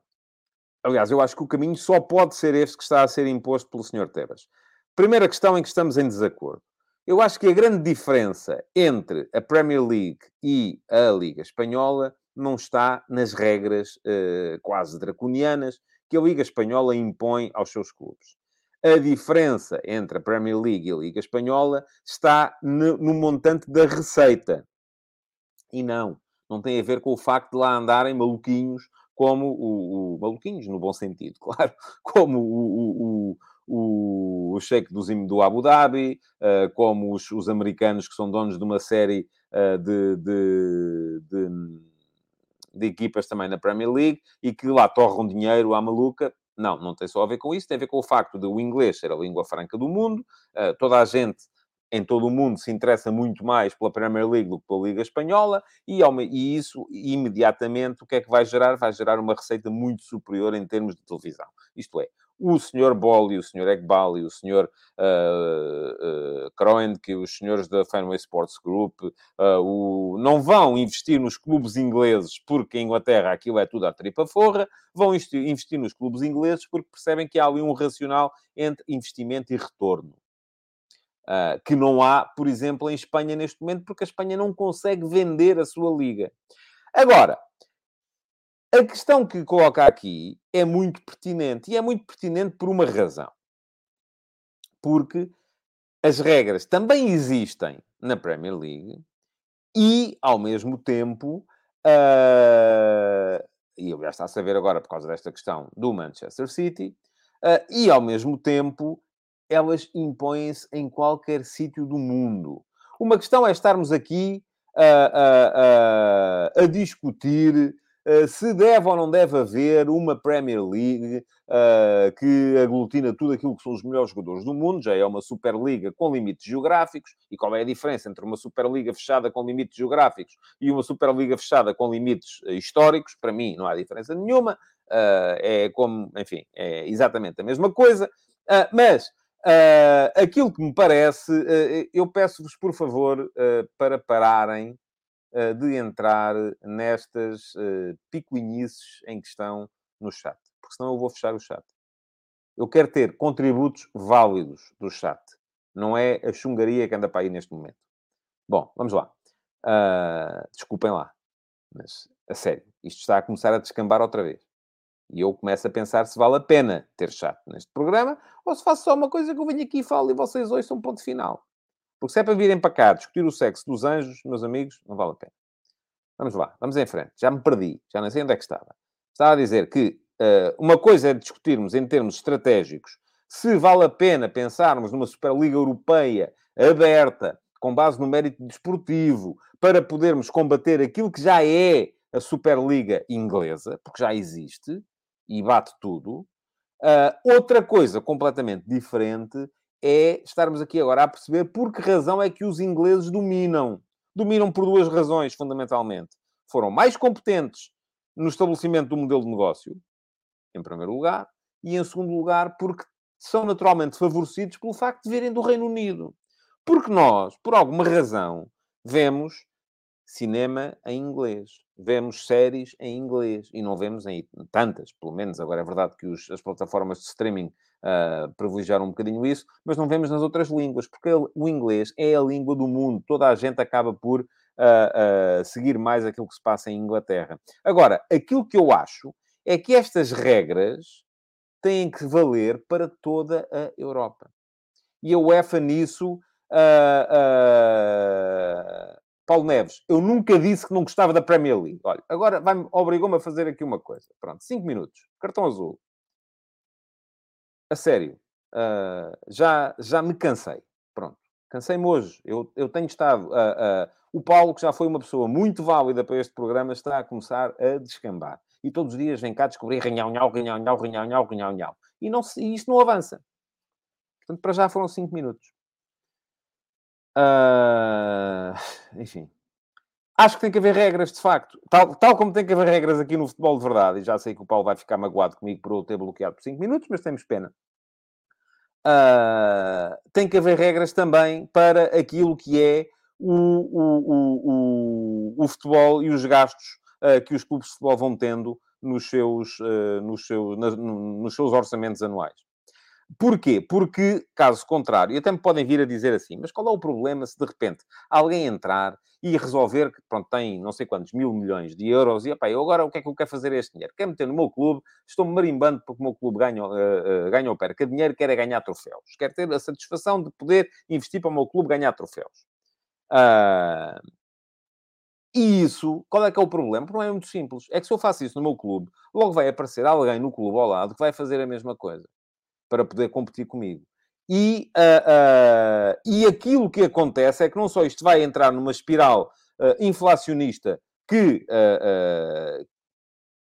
Aliás, eu acho que o caminho só pode ser este que está a ser imposto pelo Sr. Tebas. Primeira questão em que estamos em desacordo. Eu acho que a grande diferença entre a Premier League e a Liga Espanhola não está nas regras uh, quase draconianas que a Liga Espanhola impõe aos seus clubes. A diferença entre a Premier League e a Liga Espanhola está no, no montante da receita. E não, não tem a ver com o facto de lá andarem maluquinhos como o, o maluquinhos, no bom sentido, claro, como o, o, o, o do, do Abu Dhabi, uh, como os, os, americanos que são donos de uma série uh, de, de, de, de, equipas também na Premier League e que lá torram dinheiro à maluca. Não, não tem só a ver com isso, tem a ver com o facto de o inglês ser a língua franca do mundo, uh, toda a gente em todo o mundo se interessa muito mais pela Premier League do que pela Liga Espanhola, e, e, isso imediatamente o que é que vai gerar? Vai gerar uma receita muito superior em termos de televisão. Isto é, o Sr. Bolli, o Sr. Egbali, o Sr. Uh, uh, que os senhores da Fenway Sports Group, uh, o... não vão investir nos clubes ingleses porque em Inglaterra aquilo é tudo à tripa forra, vão investir nos clubes ingleses porque percebem que há ali um racional entre investimento e retorno. Uh, que não há, por exemplo, em Espanha neste momento, porque a Espanha não consegue vender a sua liga. Agora, a questão que coloca aqui é muito pertinente. E é muito pertinente por uma razão. Porque as regras também existem na Premier League e, ao mesmo tempo, uh, e aliás está a saber agora por causa desta questão do Manchester City, uh, e ao mesmo tempo elas impõem-se em qualquer sítio do mundo. Uma questão é estarmos aqui a, a, a, a discutir uh, se deve ou não deve haver uma Premier League uh, que aglutina tudo aquilo que são os melhores jogadores do mundo, já é uma Superliga com limites geográficos, e qual é a diferença entre uma Superliga fechada com limites geográficos e uma Superliga fechada com limites uh, históricos? Para mim, não há diferença nenhuma. é como, enfim, é exatamente a mesma coisa, mas Uh, aquilo que me parece, uh, eu peço-vos, por favor, uh, para pararem de entrar nestas uh, picuinhices em que estão no chat, porque senão eu vou fechar o chat. Eu quero ter contributos válidos do chat, não é a chungaria que anda para aí neste momento. Bom, vamos lá. desculpem lá, mas a sério, isto está a começar a descambar outra vez. E eu começo a pensar se vale a pena ter chat neste programa ou se faço só uma coisa que eu venho aqui e falo e vocês ouçam um ponto final. Porque se é para virem para cá discutir o sexo dos anjos, meus amigos, não vale a pena. Vamos lá, vamos em frente. Já me perdi, já não sei onde é que estava. Estava a dizer que uh, uma coisa é discutirmos em termos estratégicos se vale a pena pensarmos numa Superliga Europeia aberta, com base no mérito desportivo, para podermos combater aquilo que já é a Superliga inglesa, porque já existe, e bate tudo. Uh, outra coisa completamente diferente é estarmos aqui agora a perceber por que razão é que os ingleses dominam. Dominam por duas razões, fundamentalmente. Foram mais competentes no estabelecimento do modelo de negócio, em primeiro lugar, e em segundo lugar, porque são naturalmente favorecidos pelo facto de virem do Reino Unido. Porque nós, por alguma razão, vemos cinema em inglês, vemos séries em inglês e não vemos em tantas, pelo menos. Agora é verdade que os, as plataformas de streaming uh, privilegiaram um bocadinho isso, mas não vemos nas outras línguas, porque o inglês é a língua do mundo. Toda a gente acaba por uh, uh, seguir mais aquilo que se passa em Inglaterra. Agora, aquilo que eu acho é que estas regras têm que valer para toda a Europa. E a UEFA nisso. Uh, Paulo Neves, eu nunca disse que não gostava da Premier League. Olha, agora obrigou-me a fazer aqui uma coisa. Pronto, cinco minutos. Cartão azul. A sério. Uh, já, já me cansei. Pronto. Cansei-me hoje. Eu, eu tenho estado... Uh, uh, o Paulo, que já foi uma pessoa muito válida para este programa, está a começar a descambar. E todos os dias vem cá descobrir ranhau, nhau, ranhau, nhau, ranhau, nhau, ranhau, nhau. E, não, e isto não avança. Portanto, para já foram cinco minutos. Uh, enfim. Acho que tem que haver regras, de facto. Tal, tal como tem que haver regras aqui no futebol de verdade. E já sei que o Paulo vai ficar magoado comigo por eu ter bloqueado por 5 minutos, mas temos pena. Uh, tem que haver regras também para aquilo que é o, o, o, o, o futebol e os gastos uh, que os clubes de futebol vão tendo nos seus, uh, nos seus, na, nos seus orçamentos anuais. Porquê? Porque, caso contrário, e até me podem vir a dizer assim, mas qual é o problema se de repente alguém entrar e resolver que, pronto, tem não sei quantos mil milhões de euros e, epá, eu agora o que é que eu quero fazer este dinheiro? Quero meter no meu clube, estou-me marimbando porque o meu clube ganha, uh, uh, ganha ou perca dinheiro, quero é ganhar troféus. Quero ter a satisfação de poder investir para o meu clube ganhar troféus. Uh, e isso, qual é que é o problema? O problema é muito simples. É que se eu faço isso no meu clube, logo vai aparecer alguém no clube ao lado que vai fazer a mesma coisa para poder competir comigo. E, uh, uh, e aquilo que acontece é que não só isto vai entrar numa espiral uh, inflacionista que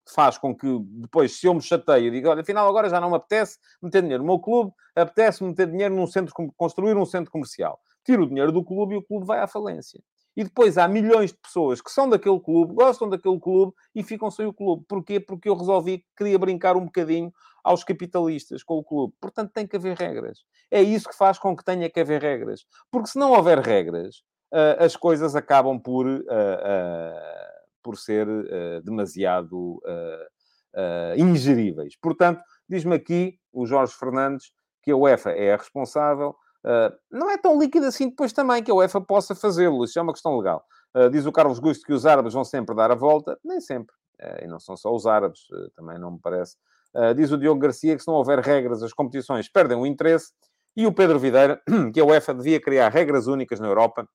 faz com que depois, se eu me chateio, diga, olha, afinal agora já não me apetece meter dinheiro no meu clube, apetece meter dinheiro num centro, construir um centro comercial. Tiro o dinheiro do clube e o clube vai à falência. E depois há milhões de pessoas que são daquele clube, gostam daquele clube e ficam sem o clube. Porquê? Porque eu resolvi que queria brincar um bocadinho aos capitalistas com o clube. Portanto, tem que haver regras. É isso que faz com que tenha que haver regras. Porque se não houver regras, uh, as coisas acabam por, uh, uh, por ser demasiado ingeríveis. Portanto, diz-me aqui o Jorge Fernandes que a UEFA é a responsável. não é tão líquido assim depois também que a UEFA possa fazê-lo. Isso é uma questão legal. diz o Carlos Gusto que os árabes vão sempre dar a volta. Nem sempre. e não são só os árabes. também não me parece Uh, diz o Diogo Garcia que se não houver regras, as competições perdem o interesse. E o Pedro Videira, que a UEFA devia criar regras únicas na Europa,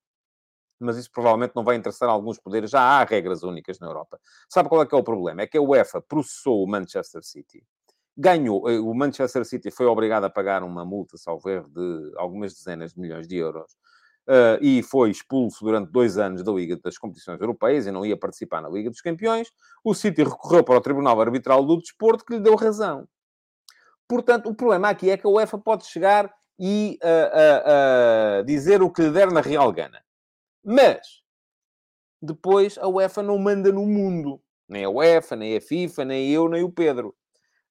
mas isso provavelmente não vai interessar a alguns poderes. Já há regras únicas na Europa. Sabe qual é que é o problema? É que a UEFA processou o Manchester City ganhou. Eh, o Manchester City foi obrigado a pagar uma multa, salvo erro, de algumas dezenas de milhões de euros. Uh, e foi expulso durante dois anos da Liga das Competições Europeias e não ia participar na Liga dos Campeões. O City recorreu para o Tribunal Arbitral do Desporto, que lhe deu razão. Portanto, o problema aqui é que a UEFA pode chegar e uh, uh, dizer o que lhe der na real gana. Mas, depois, a UEFA não manda no mundo. Nem a UEFA, nem a FIFA, nem eu, nem o Pedro.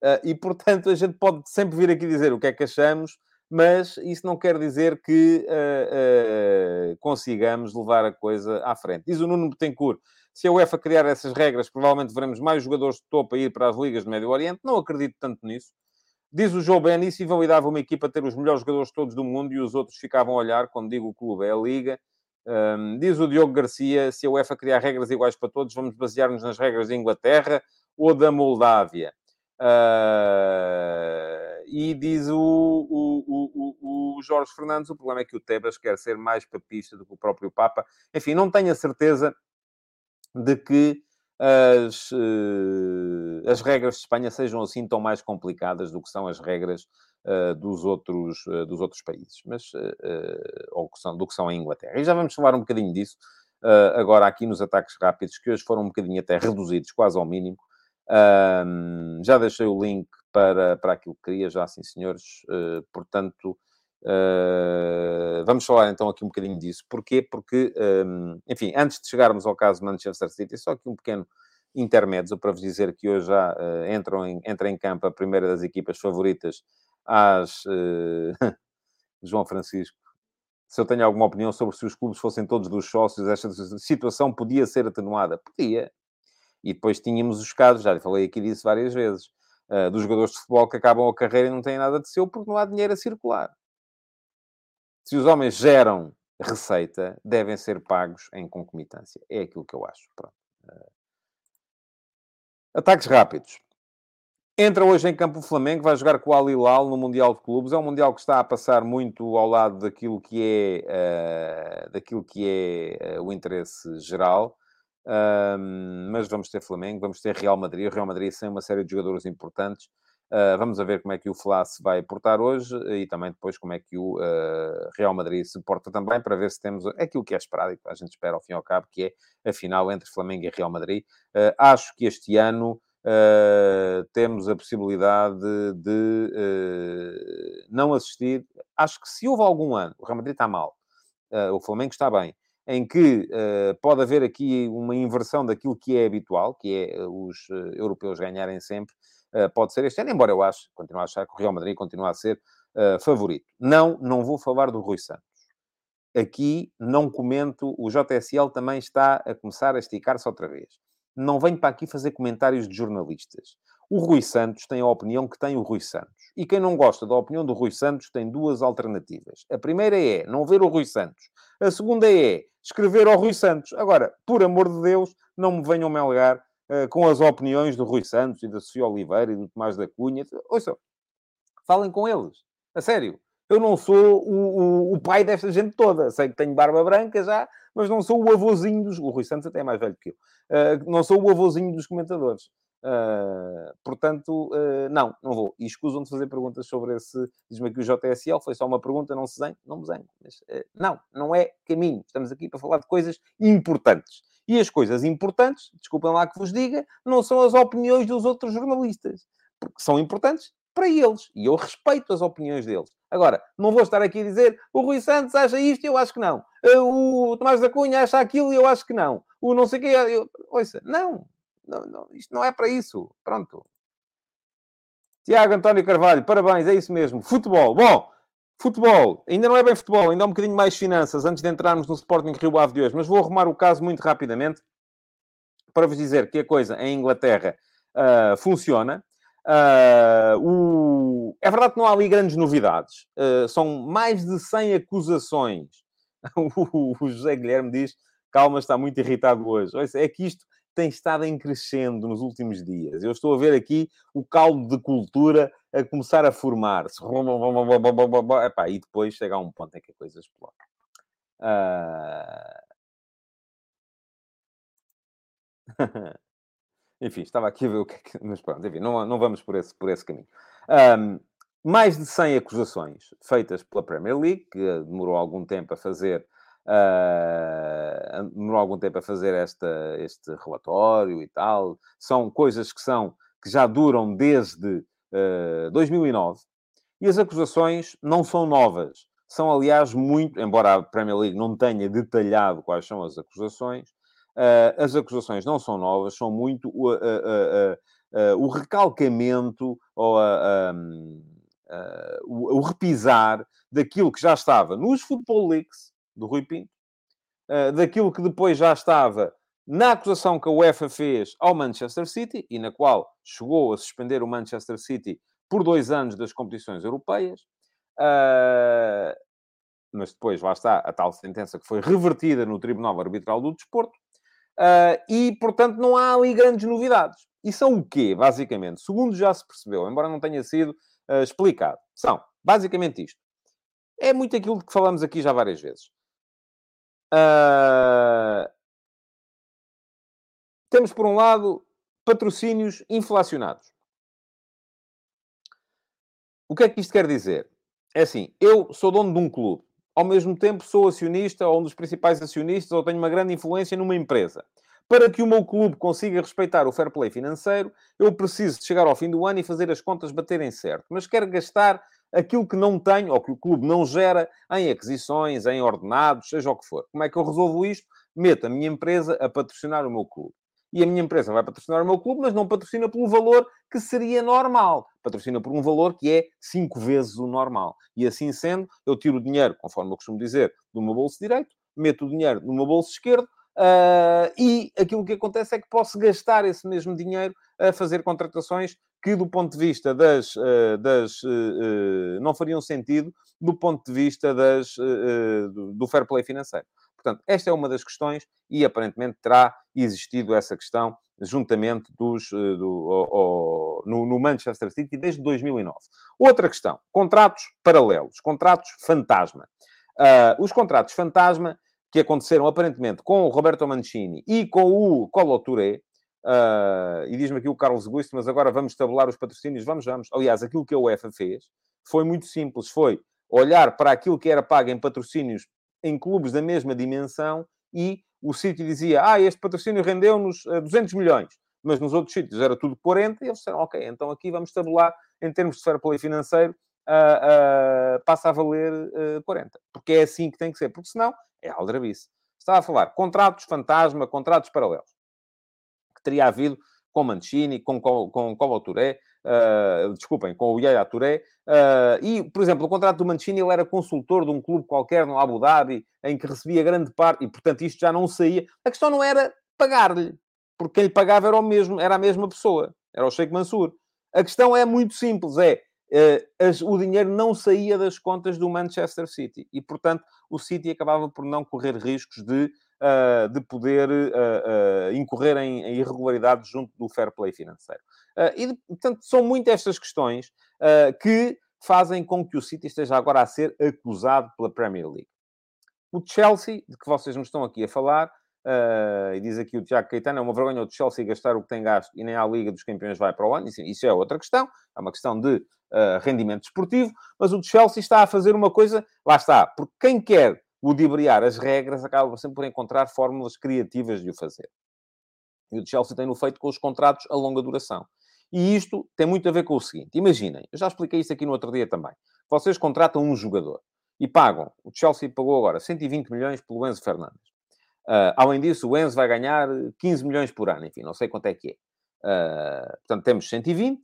Uh, e, portanto, a gente pode sempre vir aqui dizer o que é que achamos, mas isso não quer dizer que uh, uh, consigamos levar a coisa à frente. Diz o Nuno Betancourt, se a UEFA criar essas regras, provavelmente veremos mais jogadores de topo a ir para as ligas do Médio Oriente. Não acredito tanto nisso. Diz o João Ben, isso invalidava uma equipa ter os melhores jogadores todos do mundo e os outros ficavam a olhar, quando digo o clube, é a liga. Um, diz o Diogo Garcia, se a UEFA criar regras iguais para todos, vamos basear-nos nas regras da Inglaterra ou da Moldávia. Uh, e diz o, o, o, o, Jorge Fernandes, o problema é que o Tebas quer ser mais papista do que o próprio Papa. Enfim, não tenho a certeza de que as, uh, as regras de Espanha sejam assim tão mais complicadas do que são as regras uh, dos, outros, dos outros países, mas, ou que são, do que são a Inglaterra. E já vamos falar um bocadinho disso agora aqui nos ataques rápidos, que hoje foram um bocadinho até reduzidos, quase ao mínimo. Um, já deixei o link para, para aquilo que queria, já sim, senhores. Uh, portanto, uh, vamos falar então aqui um bocadinho disso. Porquê? Porque, um, enfim, antes de chegarmos ao caso Manchester City, só aqui um pequeno intermédio para vos dizer que hoje já uh, entram em, entra em campo a primeira das equipas favoritas às... João Francisco, se eu tenho alguma opinião sobre se os clubes fossem todos dos sócios, esta situação podia ser atenuada. Podia, e depois tínhamos os casos, já falei aqui disso várias vezes, uh, dos jogadores de futebol que acabam a carreira e não têm nada de seu porque não há dinheiro a circular. Se os homens geram receita, devem ser pagos em concomitância. É aquilo que eu acho. Uh... Ataques rápidos. Entra hoje em campo o Flamengo, vai jogar com o Al Hilal no Mundial de Clubes. É um Mundial que está a passar muito ao lado daquilo que é, uh, daquilo que é uh, o interesse geral. Um, mas vamos ter Flamengo, vamos ter Real Madrid. O Real Madrid sem uma série de jogadores importantes. Uh, vamos ver como é que o Fla se vai portar hoje e também depois como é que o uh, Real Madrid se porta também para ver se temos aquilo que é esperado e que a gente espera ao fim e ao cabo, que é a final entre Flamengo e Real Madrid. Uh, acho que este ano temos a possibilidade de, de não assistir. Acho que se houve algum ano, o Real Madrid está mal, o Flamengo está bem, em que uh, pode haver aqui uma inversão daquilo que é habitual, que é eh, os uh, europeus ganharem sempre, uh, pode ser este ano, embora eu acho, continuo a achar que o Real Madrid continua a ser favorito. Não, não vou falar do Rui Santos. Aqui não comento, o JSL também está a começar a esticar-se outra vez. Não venho para aqui fazer comentários de jornalistas. O Rui Santos tem a opinião que tem o Rui Santos. E quem não gosta da opinião do Rui Santos tem duas alternativas. A primeira é não ver o Rui Santos. A segunda é escrever ao Rui Santos. Agora, por amor de Deus, não me venham melgar uh, com as opiniões do Rui Santos e da Sofia Oliveira e do Tomás da Cunha. Ouçam, falem com eles. A sério. Eu não sou o, o, o, pai desta gente toda. Sei que tenho barba branca já, mas não sou o avôzinho dos... O Rui Santos até é mais velho que eu. Uh, não sou o avôzinho dos comentadores. Uh, portanto, uh, não, não vou. E escusam de fazer perguntas sobre esse. Diz-me aqui o JSL, foi só uma pergunta, não se zengue, não me zengue. Mas uh, não, não é caminho. Estamos aqui para falar de coisas importantes. E as coisas importantes, desculpem lá que vos diga, não são as opiniões dos outros jornalistas. Porque são importantes para eles. E eu respeito as opiniões deles. Agora, não vou estar aqui a dizer o Rui Santos acha isto e eu acho que não. O Tomás da Cunha acha aquilo e eu acho que não. O não sei o. Eu... Ouça, não, não, não, isto não é para isso. Pronto. Tiago António Carvalho, parabéns, é isso mesmo. Futebol. Bom, futebol. Ainda não é bem futebol, ainda é um bocadinho mais finanças antes de entrarmos no Sporting Rio Ave de hoje. Mas vou arrumar o caso muito rapidamente para vos dizer que a coisa em Inglaterra uh, funciona. Uh, o... É verdade que não há ali grandes novidades. Uh, são mais de 100 acusações. o José Guilherme diz: calma, está muito irritado hoje. É que isto tem estado em crescendo nos últimos dias. Eu estou a ver aqui o caldo de cultura a começar a formar-se. E depois chega a um ponto em que a coisa explode. Uh... enfim, estava aqui a ver o que é que... Mas pronto, enfim, não, não vamos por esse, por esse caminho. Um, mais de 100 acusações feitas pela Premier League, que demorou algum tempo a fazer uh, demorou algum tempo a fazer esta, este relatório e tal. São coisas que são que já duram desde uh, 2009 e as acusações não são novas. São, aliás, muito, embora a Premier League não tenha detalhado quais são as acusações, uh, as acusações não são novas, são muito uh, o recalcamento ou o, o repisar daquilo que já estava nos Football Leaks, do Rui Pinto, daquilo que depois já estava na acusação que a UEFA fez ao Manchester City e na qual chegou a suspender o Manchester City por dois anos das competições europeias. Uh, mas depois, lá está, a tal sentença que foi revertida no Tribunal Arbitral do Desporto. Uh, e, portanto, não há ali grandes novidades. E são o quê, basicamente? Segundo já se percebeu, embora não tenha sido uh, explicado. São, basicamente, isto. É muito aquilo que falamos aqui já várias vezes. Uh, temos, por um lado, patrocínios inflacionados. O que é que isto quer dizer? É assim, eu sou dono de um clube. Ao mesmo tempo, sou acionista ou um dos principais acionistas ou tenho uma grande influência numa empresa. Para que o meu clube consiga respeitar o fair play financeiro, eu preciso de chegar ao fim do ano e fazer as contas baterem certo. Mas quero gastar aquilo que não tenho, ou que o clube não gera, em aquisições, em ordenados, seja o que for. Como é que eu resolvo isto? Meto a minha empresa a patrocinar o meu clube e a minha empresa vai patrocinar o meu clube, mas não patrocina pelo valor que seria normal. Patrocina por um valor que é cinco vezes o normal. E assim sendo, eu tiro o dinheiro, conforme eu costumo dizer, do meu bolso direito, meto o dinheiro no meu bolso esquerdo, Uh, e aquilo que acontece é que posso gastar esse mesmo dinheiro a fazer contratações que, do ponto de vista das. Uh, das uh, não fariam sentido do ponto de vista das, do, fair play financeiro. Portanto, esta é uma das questões e aparentemente terá existido essa questão juntamente dos, eh, do, no, no, Manchester City desde 2009. Outra questão, contratos paralelos, contratos fantasma. Uh, os contratos fantasma que aconteceram aparentemente com o Roberto Mancini e com o Colo Touré, uh, e diz-me aqui o Carlos Gusto, mas agora vamos tabular os patrocínios, vamos, vamos. Aliás, aquilo que a UEFA fez foi muito simples, foi olhar para aquilo que era pago em patrocínios em clubes da mesma dimensão e o City dizia, ah, este patrocínio rendeu-nos 200 eh, milhões, mas nos outros sítios era tudo 40, e eles disseram, ok, então aqui vamos tabular, em termos de fair play financeiro, uh, uh, passa a valer uh, 40. Porque é assim que tem que ser, porque senão é aldrabice. Estava a falar contratos fantasma, contratos paralelos, teria havido com Mancini, com, com, com Touré, uh, desculpem, com o Yaya Touré, uh, e, por exemplo, o contrato do Mancini, ele era consultor de um clube qualquer no Abu Dhabi, em que recebia grande parte, e, portanto, isto já não saía. A questão não era pagar-lhe, porque quem lhe pagava era o mesmo, era a mesma pessoa, era o Sheikh Mansur. A questão é muito simples, é, uh, as, o dinheiro não saía das contas do Manchester City, e, portanto, o City acabava por não correr riscos de uh, de poder uh, incorrer em, em, irregularidades junto do fair play financeiro. e, portanto, são muitas estas questões que fazem com que o City esteja agora a ser acusado pela Premier League. O Chelsea, de que vocês me estão aqui a falar, Uh, e diz aqui o Tiago Caetano, é uma vergonha o Chelsea gastar o que tem gasto e nem a Liga dos Campeões vai para o ano. Isso, isso é outra questão, é uma questão de uh, rendimento desportivo, mas o Chelsea está a fazer uma coisa, lá está, porque quem quer ludibriar as regras, acaba sempre por encontrar fórmulas criativas de o fazer. E o Chelsea tem-no feito com os contratos a longa duração. E isto tem muito a ver com o seguinte: imaginem, eu já expliquei isso aqui no outro dia também. Vocês contratam um jogador e pagam, o Chelsea pagou agora 120 milhões pelo Enzo Fernandes. Uh, além disso, o Enzo vai ganhar 15 milhões por ano, enfim, não sei quanto é que é. Uh, portanto, temos 120,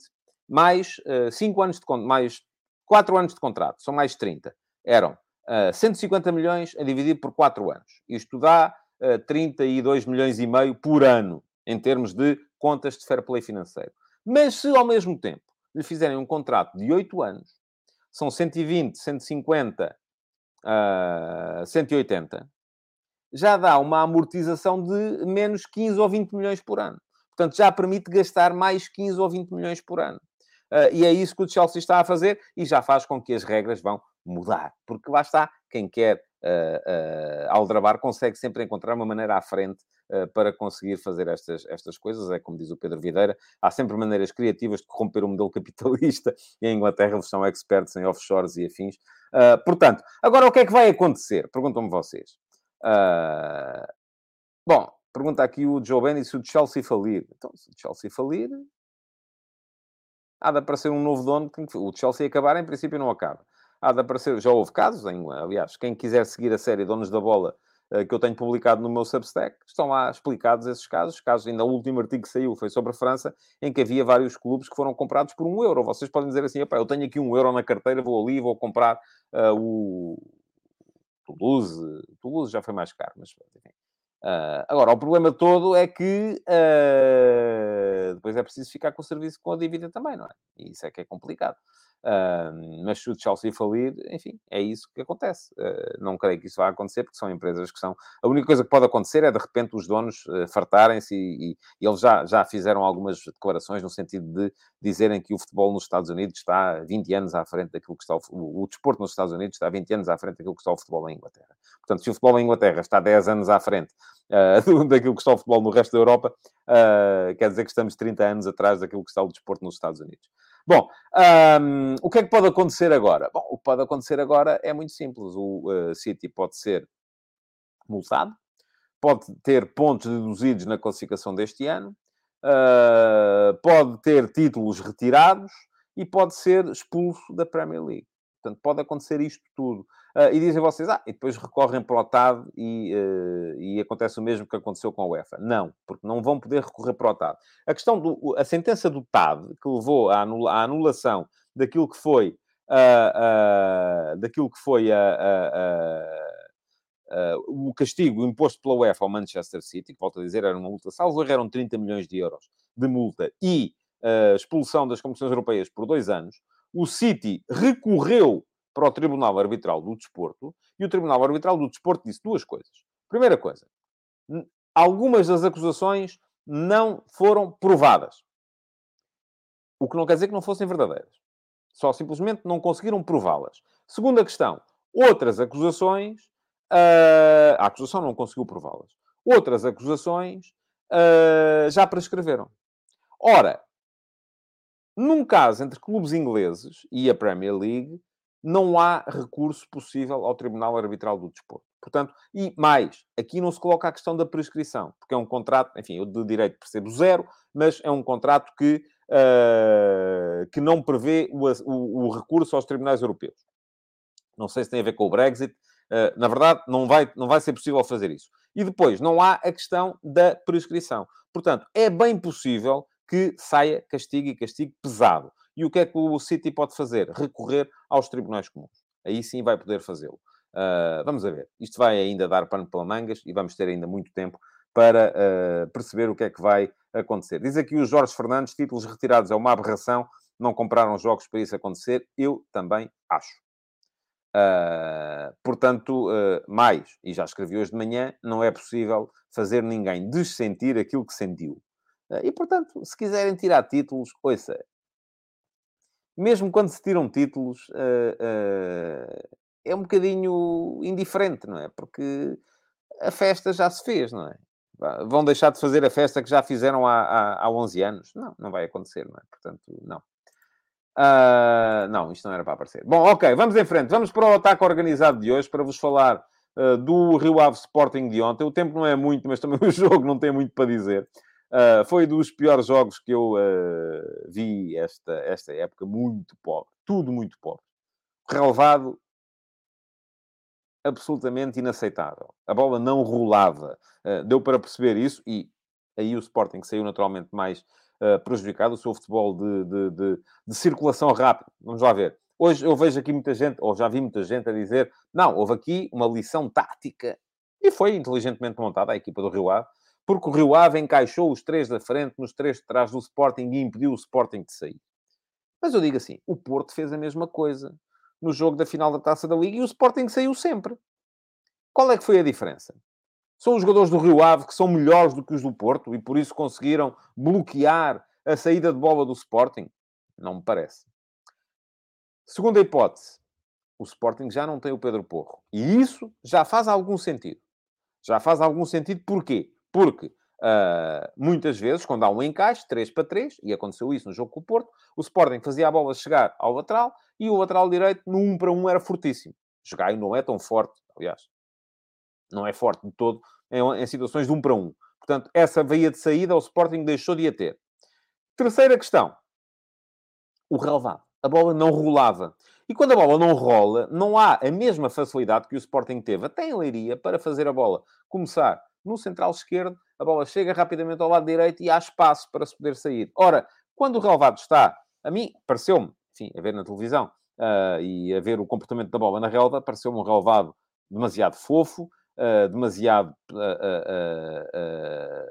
mais uh, 5 anos de mais 4 anos de contrato, são mais 30. Eram uh, 150 milhões a dividir por 4 anos. Isto dá uh, 32 milhões e meio por ano, em termos de contas de fair play financeiro. Mas se ao mesmo tempo lhe fizerem um contrato de 8 anos, são 120, 150, uh, 180, já dá uma amortização de menos 15 ou 20 milhões por ano. Portanto, já permite gastar mais 15 ou 20 milhões por ano. Uh, e é isso que o Chelsea está a fazer e já faz com que as regras vão mudar. Porque lá está, quem quer uh, Aldrabar consegue sempre encontrar uma maneira à frente para conseguir fazer estas, estas coisas. É como diz o Pedro Videira, há sempre maneiras criativas de corromper o modelo capitalista e em Inglaterra eles são experts em offshores e afins. Uh, portanto, agora o que é que vai acontecer? Perguntam-me vocês. Uh, bom, pergunta aqui o Joe Benny se o Chelsea falir. Então, se o Chelsea falir, há de aparecer um novo dono. O Chelsea acabar, em princípio, não acaba. Há de aparecer, já houve casos, em, aliás, quem quiser seguir a série Donos da Bola uh, que eu tenho publicado no meu Substack, estão lá explicados esses casos. Casos, ainda o último artigo que saiu foi sobre a França, em que havia vários clubes que foram comprados por um euro. Vocês podem dizer assim, eu tenho aqui um euro na carteira, vou ali, vou comprar uh, o Toulouse. Toulouse já foi mais caro, mas. Uh, agora, o problema todo é que uh, depois é preciso ficar com o serviço com a dívida também, não é? E isso é que é complicado. Uh, mas se o Chelsea falir, enfim, é isso que acontece. Uh, não creio que isso vá acontecer, porque são empresas que são. A única coisa que pode acontecer é de repente os donos uh, fartarem-se e, e, eles já, já fizeram algumas declarações no sentido de dizerem que o futebol nos Estados Unidos está 20 anos à frente daquilo que está o, o, desporto nos Estados Unidos está 20 anos à frente daquilo que está o futebol em Inglaterra. Portanto, se o futebol em Inglaterra está 10 anos à frente daquilo que está o futebol no resto da Europa, quer dizer que estamos 30 anos atrás daquilo que está o desporto nos Estados Unidos. Bom, um, o que é que pode acontecer agora? Bom, o que pode acontecer agora é muito simples. O uh, City pode ser multado, pode ter pontos deduzidos na classificação deste ano, uh, pode ter títulos retirados e pode ser expulso da Premier League. Portanto, pode acontecer isto tudo. Uh, e dizem vocês, ah, e depois recorrem para o TAD e, uh, e acontece o mesmo que aconteceu com a UEFA. Não, porque não vão poder recorrer para o TAD. A questão do... A sentença do TAD, que levou à, anula, à anulação daquilo que foi... Uh, daquilo que foi o castigo imposto pela UEFA ao Manchester City, que volto a dizer, era uma multa, salvo eram 30 milhões de euros de multa, e expulsão das competições europeias por dois anos, o City recorreu para o Tribunal Arbitral do Desporto e o Tribunal Arbitral do Desporto disse duas coisas. Primeira coisa, algumas das acusações não foram provadas. O que não quer dizer que não fossem verdadeiras. Só simplesmente não conseguiram prová-las. Segunda questão, outras acusações, uh, a acusação não conseguiu prová-las. Outras acusações uh, já prescreveram. Ora, num caso entre clubes ingleses e a Premier League, não há recurso possível ao Tribunal Arbitral do Desporto. Portanto, e mais, aqui não se coloca a questão da prescrição, porque é um contrato, enfim, eu de direito percebo zero, mas é um contrato que, uh, que não prevê o, o, o, recurso aos tribunais europeus. Não sei se tem a ver com o Brexit. Uh, na verdade, não vai, não vai ser possível fazer isso. E depois, não há a questão da prescrição. Portanto, é bem possível que saia castigo e castigo pesado. E o que é que o City pode fazer? Recorrer aos tribunais comuns. Aí sim vai poder fazê-lo. Uh, vamos ver. Isto vai ainda dar pano pela mangas e vamos ter ainda muito tempo para uh, perceber o que é que vai acontecer. Diz aqui o Jorge Fernandes, títulos retirados é uma aberração, não compraram jogos para isso acontecer. Eu também acho. Uh, portanto, mais, e já escrevi hoje de manhã, não é possível fazer ninguém dessentir aquilo que sentiu. E, portanto, se quiserem tirar títulos, ouça, mesmo quando se tiram títulos, uh, uh, é um bocadinho indiferente, não é? Porque a festa já se fez, não é? Vão deixar de fazer a festa que já fizeram há, há, há 11 anos? Não, não vai acontecer, não é? Portanto, não. Uh, não, isto não era para aparecer. Bom, ok, vamos em frente. Vamos para o ataque organizado de hoje para vos falar uh, do Rio Ave Sporting de ontem. O tempo não é muito, mas também o jogo não tem muito para dizer. Uh, foi dos piores jogos que eu uh, vi esta, esta época, muito pobre, tudo muito pobre. Relevado absolutamente inaceitável. A bola não rolava. Uh, deu para perceber isso e aí o Sporting saiu naturalmente mais prejudicado, o seu futebol de, de, de, de, circulação rápida. Vamos lá ver. Hoje eu vejo aqui muita gente, ou já vi muita gente a dizer, não, houve aqui uma lição tática e foi inteligentemente montada a equipa do Rio Ave porque o Rio Ave encaixou os três da frente nos três de trás do Sporting e impediu o Sporting de sair. Mas eu digo assim, o Porto fez a mesma coisa no jogo da final da Taça da Liga e o Sporting saiu sempre. Qual é que foi a diferença? São os jogadores do Rio Ave que são melhores do que os do Porto e por isso conseguiram bloquear a saída de bola do Sporting? Não me parece. Segunda hipótese. o Sporting já não tem o Pedro Porro. E isso já faz algum sentido. Já faz algum sentido porquê? Porque uh, muitas vezes, quando há um encaixe, 3 para 3, e aconteceu isso no jogo com o Porto, o Sporting fazia a bola chegar ao lateral e o lateral direito no 1 para 1 era fortíssimo. Jogar não é tão forte, aliás, não é forte de todo em, em situações de 1 para 1. Portanto, essa via de saída o Sporting deixou de a ter. Terceira questão. O relevado. A bola não rolava. E quando a bola não rola, não há a mesma facilidade que o Sporting teve até em Leiria para fazer a bola começar no central esquerdo, a bola chega rapidamente ao lado direito e há espaço para se poder sair. Ora, quando o relevado está, a mim, pareceu-me, enfim, a ver na televisão uh, e a ver o comportamento da bola na relva, pareceu-me um relevado demasiado fofo, uh, demasiado uh,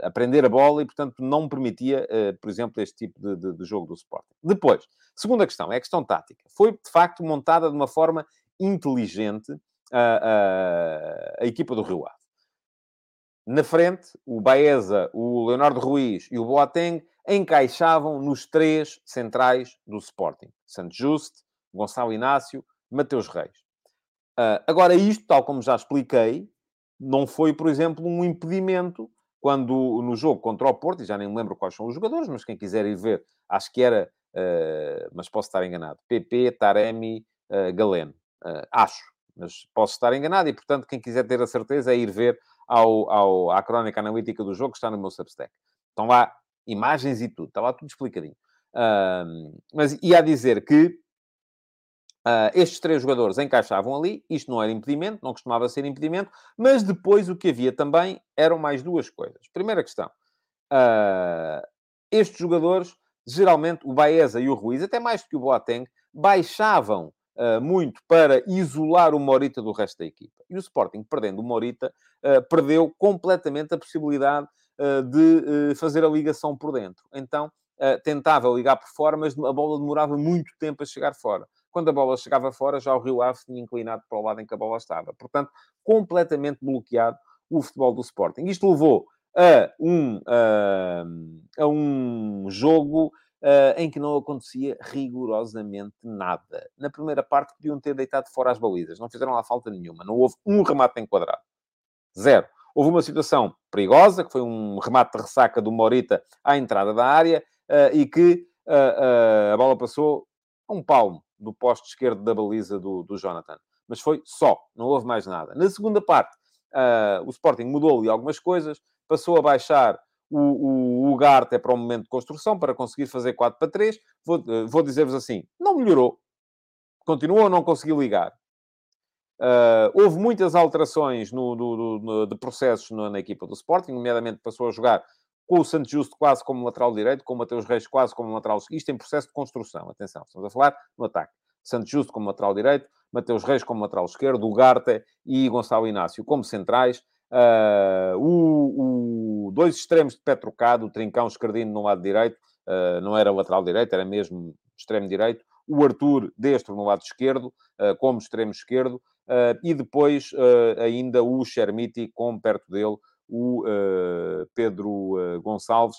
aprender a bola e, portanto, não permitia, por exemplo, este tipo de, de, de, jogo do Sporting. Depois, segunda questão, é a questão tática. Foi, de facto, montada de uma forma inteligente a, a, a equipa do Rio Ave. Na frente, o Baeza, o Leonardo Ruiz e o Boateng encaixavam nos três centrais do Sporting. Santos Juste, Gonçalo Inácio, Mateus Reis. Uh, agora, isto, tal como já expliquei, não foi, por exemplo, um impedimento quando no jogo contra o Porto, e já nem me lembro quais são os jogadores, mas quem quiser ir ver, acho que era, uh, mas posso estar enganado, PP, Taremi, uh, Galeno. Uh, acho, mas posso estar enganado e, portanto, quem quiser ter a certeza é ir ver ao, ao, à crónica analítica do jogo que está no meu Substack. Estão lá imagens e tudo, está lá tudo explicadinho. mas ia dizer que Uh, estes três jogadores encaixavam ali, isto não era impedimento, não costumava ser impedimento, mas depois o que havia também eram mais duas coisas. Primeira questão: uh, estes jogadores, geralmente o Baeza e o Ruiz, até mais do que o Boateng, baixavam uh, muito para isolar o Morita do resto da equipa. E o Sporting, perdendo o Morita, perdeu completamente a possibilidade de fazer a ligação por dentro. Então, tentava ligar por fora, mas a bola demorava muito tempo a chegar fora. Quando a bola chegava fora, já o Rio Ave tinha inclinado para o lado em que a bola estava. Portanto, completamente bloqueado o futebol do Sporting. Isto levou a um, a, um jogo Uh, em que não acontecia rigorosamente nada. Na primeira parte podiam ter deitado fora as balizas, não fizeram lá falta nenhuma, não houve um remate enquadrado. Zero. Houve uma situação perigosa, que foi um remate de ressaca do Morita à entrada da área, uh, e que uh, a bola passou a um palmo do poste esquerdo da baliza do, do Jonathan. Mas foi só, não houve mais nada. Na segunda parte, uh, o Sporting mudou ali algumas coisas, passou a baixar o, o, o Garte para o momento de construção, para conseguir fazer 4 para 3. Vou, uh, vou dizer-vos assim, não melhorou. Continuou a não conseguir ligar. Uh, houve muitas alterações no, no, no, de processos na, na equipa do Sporting, nomeadamente passou a jogar com o Santos Justo quase como lateral direito, com o Mateus Reis quase como lateral Isto em processo de construção, atenção, estamos a falar no ataque. Santos Justo como lateral direito, Mateus Reis como lateral esquerdo, Ugarte e Gonçalo Inácio como centrais. Uh, o, o, dois extremos de pé trocado, o Trincão Escardino no lado direito, uh, não era lateral direito, era mesmo extremo direito. O Arthur Destro no lado esquerdo, uh, como extremo esquerdo. e depois ainda o Chermiti, como perto dele, o Pedro Gonçalves,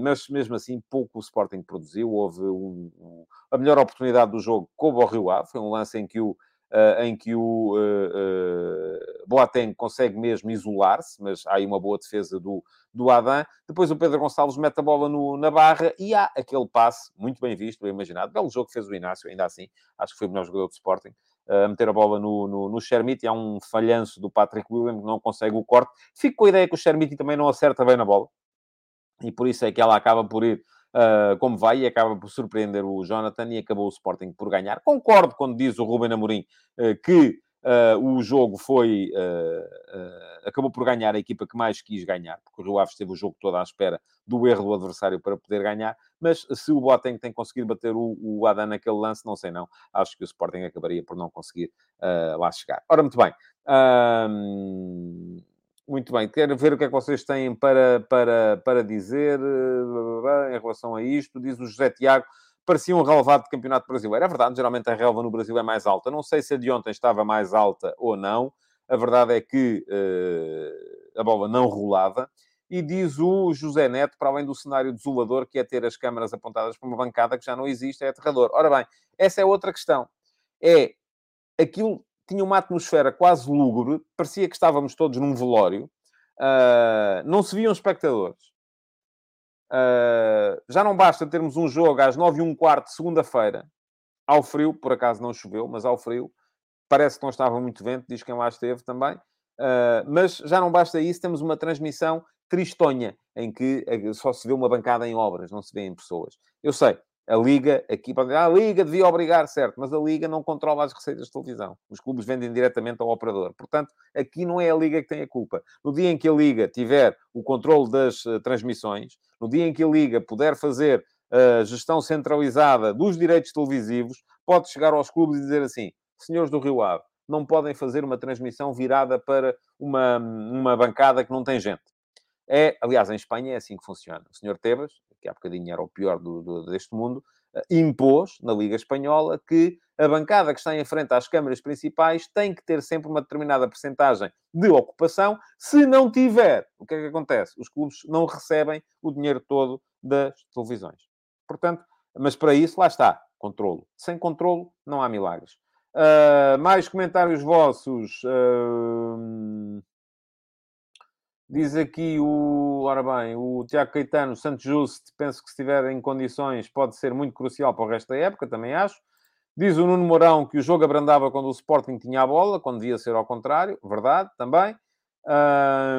mas mesmo assim pouco o Sporting produziu. Houve um, um, a melhor oportunidade do jogo com o Rio foi um lance em que o, em que o Boateng consegue mesmo isolar-se, mas há aí uma boa defesa do, do Adam. Depois o Pedro Gonçalves mete a bola no, na barra e há aquele passe, muito bem visto, bem imaginado. Belo jogo que fez o Inácio, ainda assim, acho que foi o melhor jogador do Sporting a meter a bola no, no, no Shermiti. Há um falhanço do Patrick William que não consegue o corte. Fico com a ideia que o Shermiti também não acerta bem na bola. E por isso é que ela acaba por ir uh, como vai e acaba por surpreender o Jonathan e acabou o Sporting por ganhar. Concordo quando diz o Ruben Amorim uh, que Uh, o jogo foi. Uh, uh, acabou por ganhar a equipa que mais quis ganhar, porque o Rio Ave esteve o jogo todo à espera do erro do adversário para poder ganhar. Mas se o Boateng tem conseguido bater o, o Adam naquele lance, não sei não. Acho que o Sporting acabaria por não conseguir lá chegar. Ora, muito bem. Muito bem. Quero ver o que é que vocês têm para, para, para dizer em relação a isto. Diz o José Tiago parecia um relevado de campeonato brasileiro. É verdade, geralmente a relva no Brasil é mais alta. Não sei se a de ontem estava mais alta ou não. A verdade é que uh, a bola não rolava. E diz o José Neto, para além do cenário desolador, que é ter as câmaras apontadas para uma bancada que já não existe, é aterrador. Ora bem, essa é outra questão. É aquilo tinha uma atmosfera quase lúgubre, parecia que estávamos todos num velório, uh, não se viam espectadores. Uh, já não basta termos um jogo às 9 e um quarto, segunda-feira, ao frio, por acaso não choveu, mas ao frio, parece que não estava muito vento, diz quem lá esteve também, uh, mas já não basta isso, temos uma transmissão tristonha, em que só se vê uma bancada em obras, não se vê em pessoas. Eu sei, a Liga, aqui ah, a Liga devia obrigar, certo, mas a Liga não controla as receitas de televisão. Os clubes vendem diretamente ao operador. Portanto, aqui não é a Liga que tem a culpa. No dia em que a Liga tiver o controle das uh, transmissões, no dia em que a Liga puder fazer a uh, gestão centralizada dos direitos televisivos, pode chegar aos clubes e dizer assim: senhores do Rio Ave, não podem fazer uma transmissão virada para uma, uma bancada que não tem gente. É, aliás, em Espanha é assim que funciona. O senhor Tebas, que há bocadinho era o pior do, do, deste mundo, eh, impôs na Liga Espanhola que a bancada que está em frente às câmaras principais tem que ter sempre uma determinada percentagem de ocupação. Se não tiver, o que é que acontece? Os clubes não recebem o dinheiro todo das televisões. Portanto, mas para isso, lá está, controlo. Sem controlo, não há milagres. Uh, mais comentários vossos. Uh... Diz aqui o, ora bem, o Tiago Caetano, Santos Justo, penso que se estiver em condições pode ser muito crucial para o resto da época, também acho. Diz o Nuno Mourão que o jogo abrandava quando o Sporting tinha a bola, quando devia ser ao contrário, verdade, também.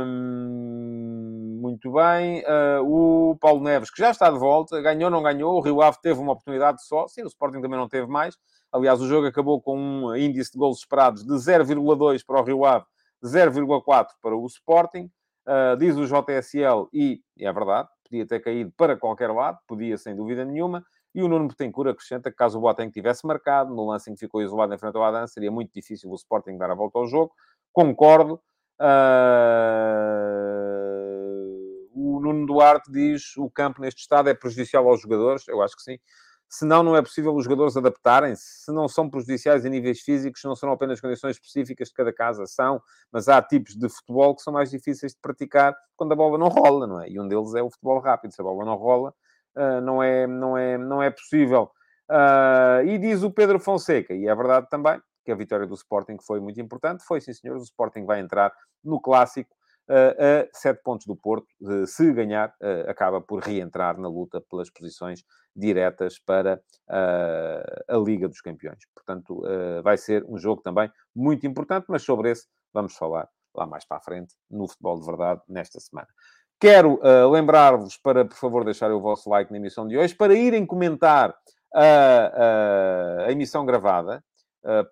Hum, muito bem. Uh, o Paulo Neves, que já está de volta, ganhou, não ganhou. O Rio Ave teve uma oportunidade só, sim, o Sporting também não teve mais. Aliás, o jogo acabou com um índice de gols esperados de 0,2 para o Rio Ave, 0,4 para o Sporting. Uh, diz o JSL, e é verdade, podia ter caído para qualquer lado, podia sem dúvida nenhuma. E o Nuno Betancourt acrescenta que caso o Boateng tivesse marcado, no lance em que ficou isolado em frente ao Adan, seria muito difícil o Sporting dar a volta ao jogo. Concordo. Uh... O Nuno Duarte diz o campo neste estado é prejudicial aos jogadores. Eu acho que sim senão não é possível os jogadores adaptarem-se. Se não são prejudiciais em níveis físicos, não serão apenas condições específicas de cada casa, são, mas há tipos de futebol que são mais difíceis de praticar quando a bola não rola, não é? E um deles é o futebol rápido. Se a bola não rola, uh, não, é, não, é, não é possível. Uh, e diz o Pedro Fonseca, e é verdade também, que a vitória do Sporting foi muito importante. Foi, sim, senhor, o Sporting vai entrar no Clássico a sete pontos do Porto. Se ganhar, acaba por reentrar na luta pelas posições diretas para a Liga dos Campeões. Portanto, vai ser um jogo também muito importante, mas sobre esse vamos falar lá mais para a frente, no Futebol de Verdade, nesta semana. Quero lembrar-vos para, por favor, deixarem o vosso like na emissão de hoje, para irem comentar a, a, a emissão gravada.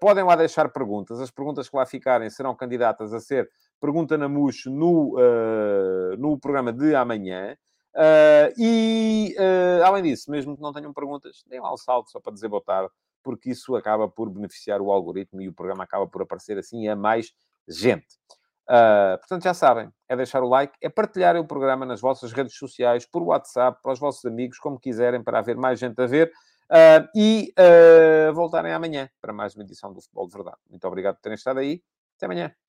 Podem lá deixar perguntas. As perguntas que lá ficarem serão candidatas a ser Pergunta na MUS no, uh, no programa de amanhã. Uh, e, uh, além disso, mesmo que não tenham perguntas, deem lá o salto só para dizer boa tarde, porque isso acaba por beneficiar o algoritmo e o programa acaba por aparecer assim a mais gente. Uh, portanto, já sabem, é deixar o like, é partilharem o programa nas vossas redes sociais, por WhatsApp, para os vossos amigos, como quiserem, para haver mais gente a ver. E voltarem amanhã para mais uma edição do Futebol de Verdade. Muito obrigado por terem estado aí. Até amanhã.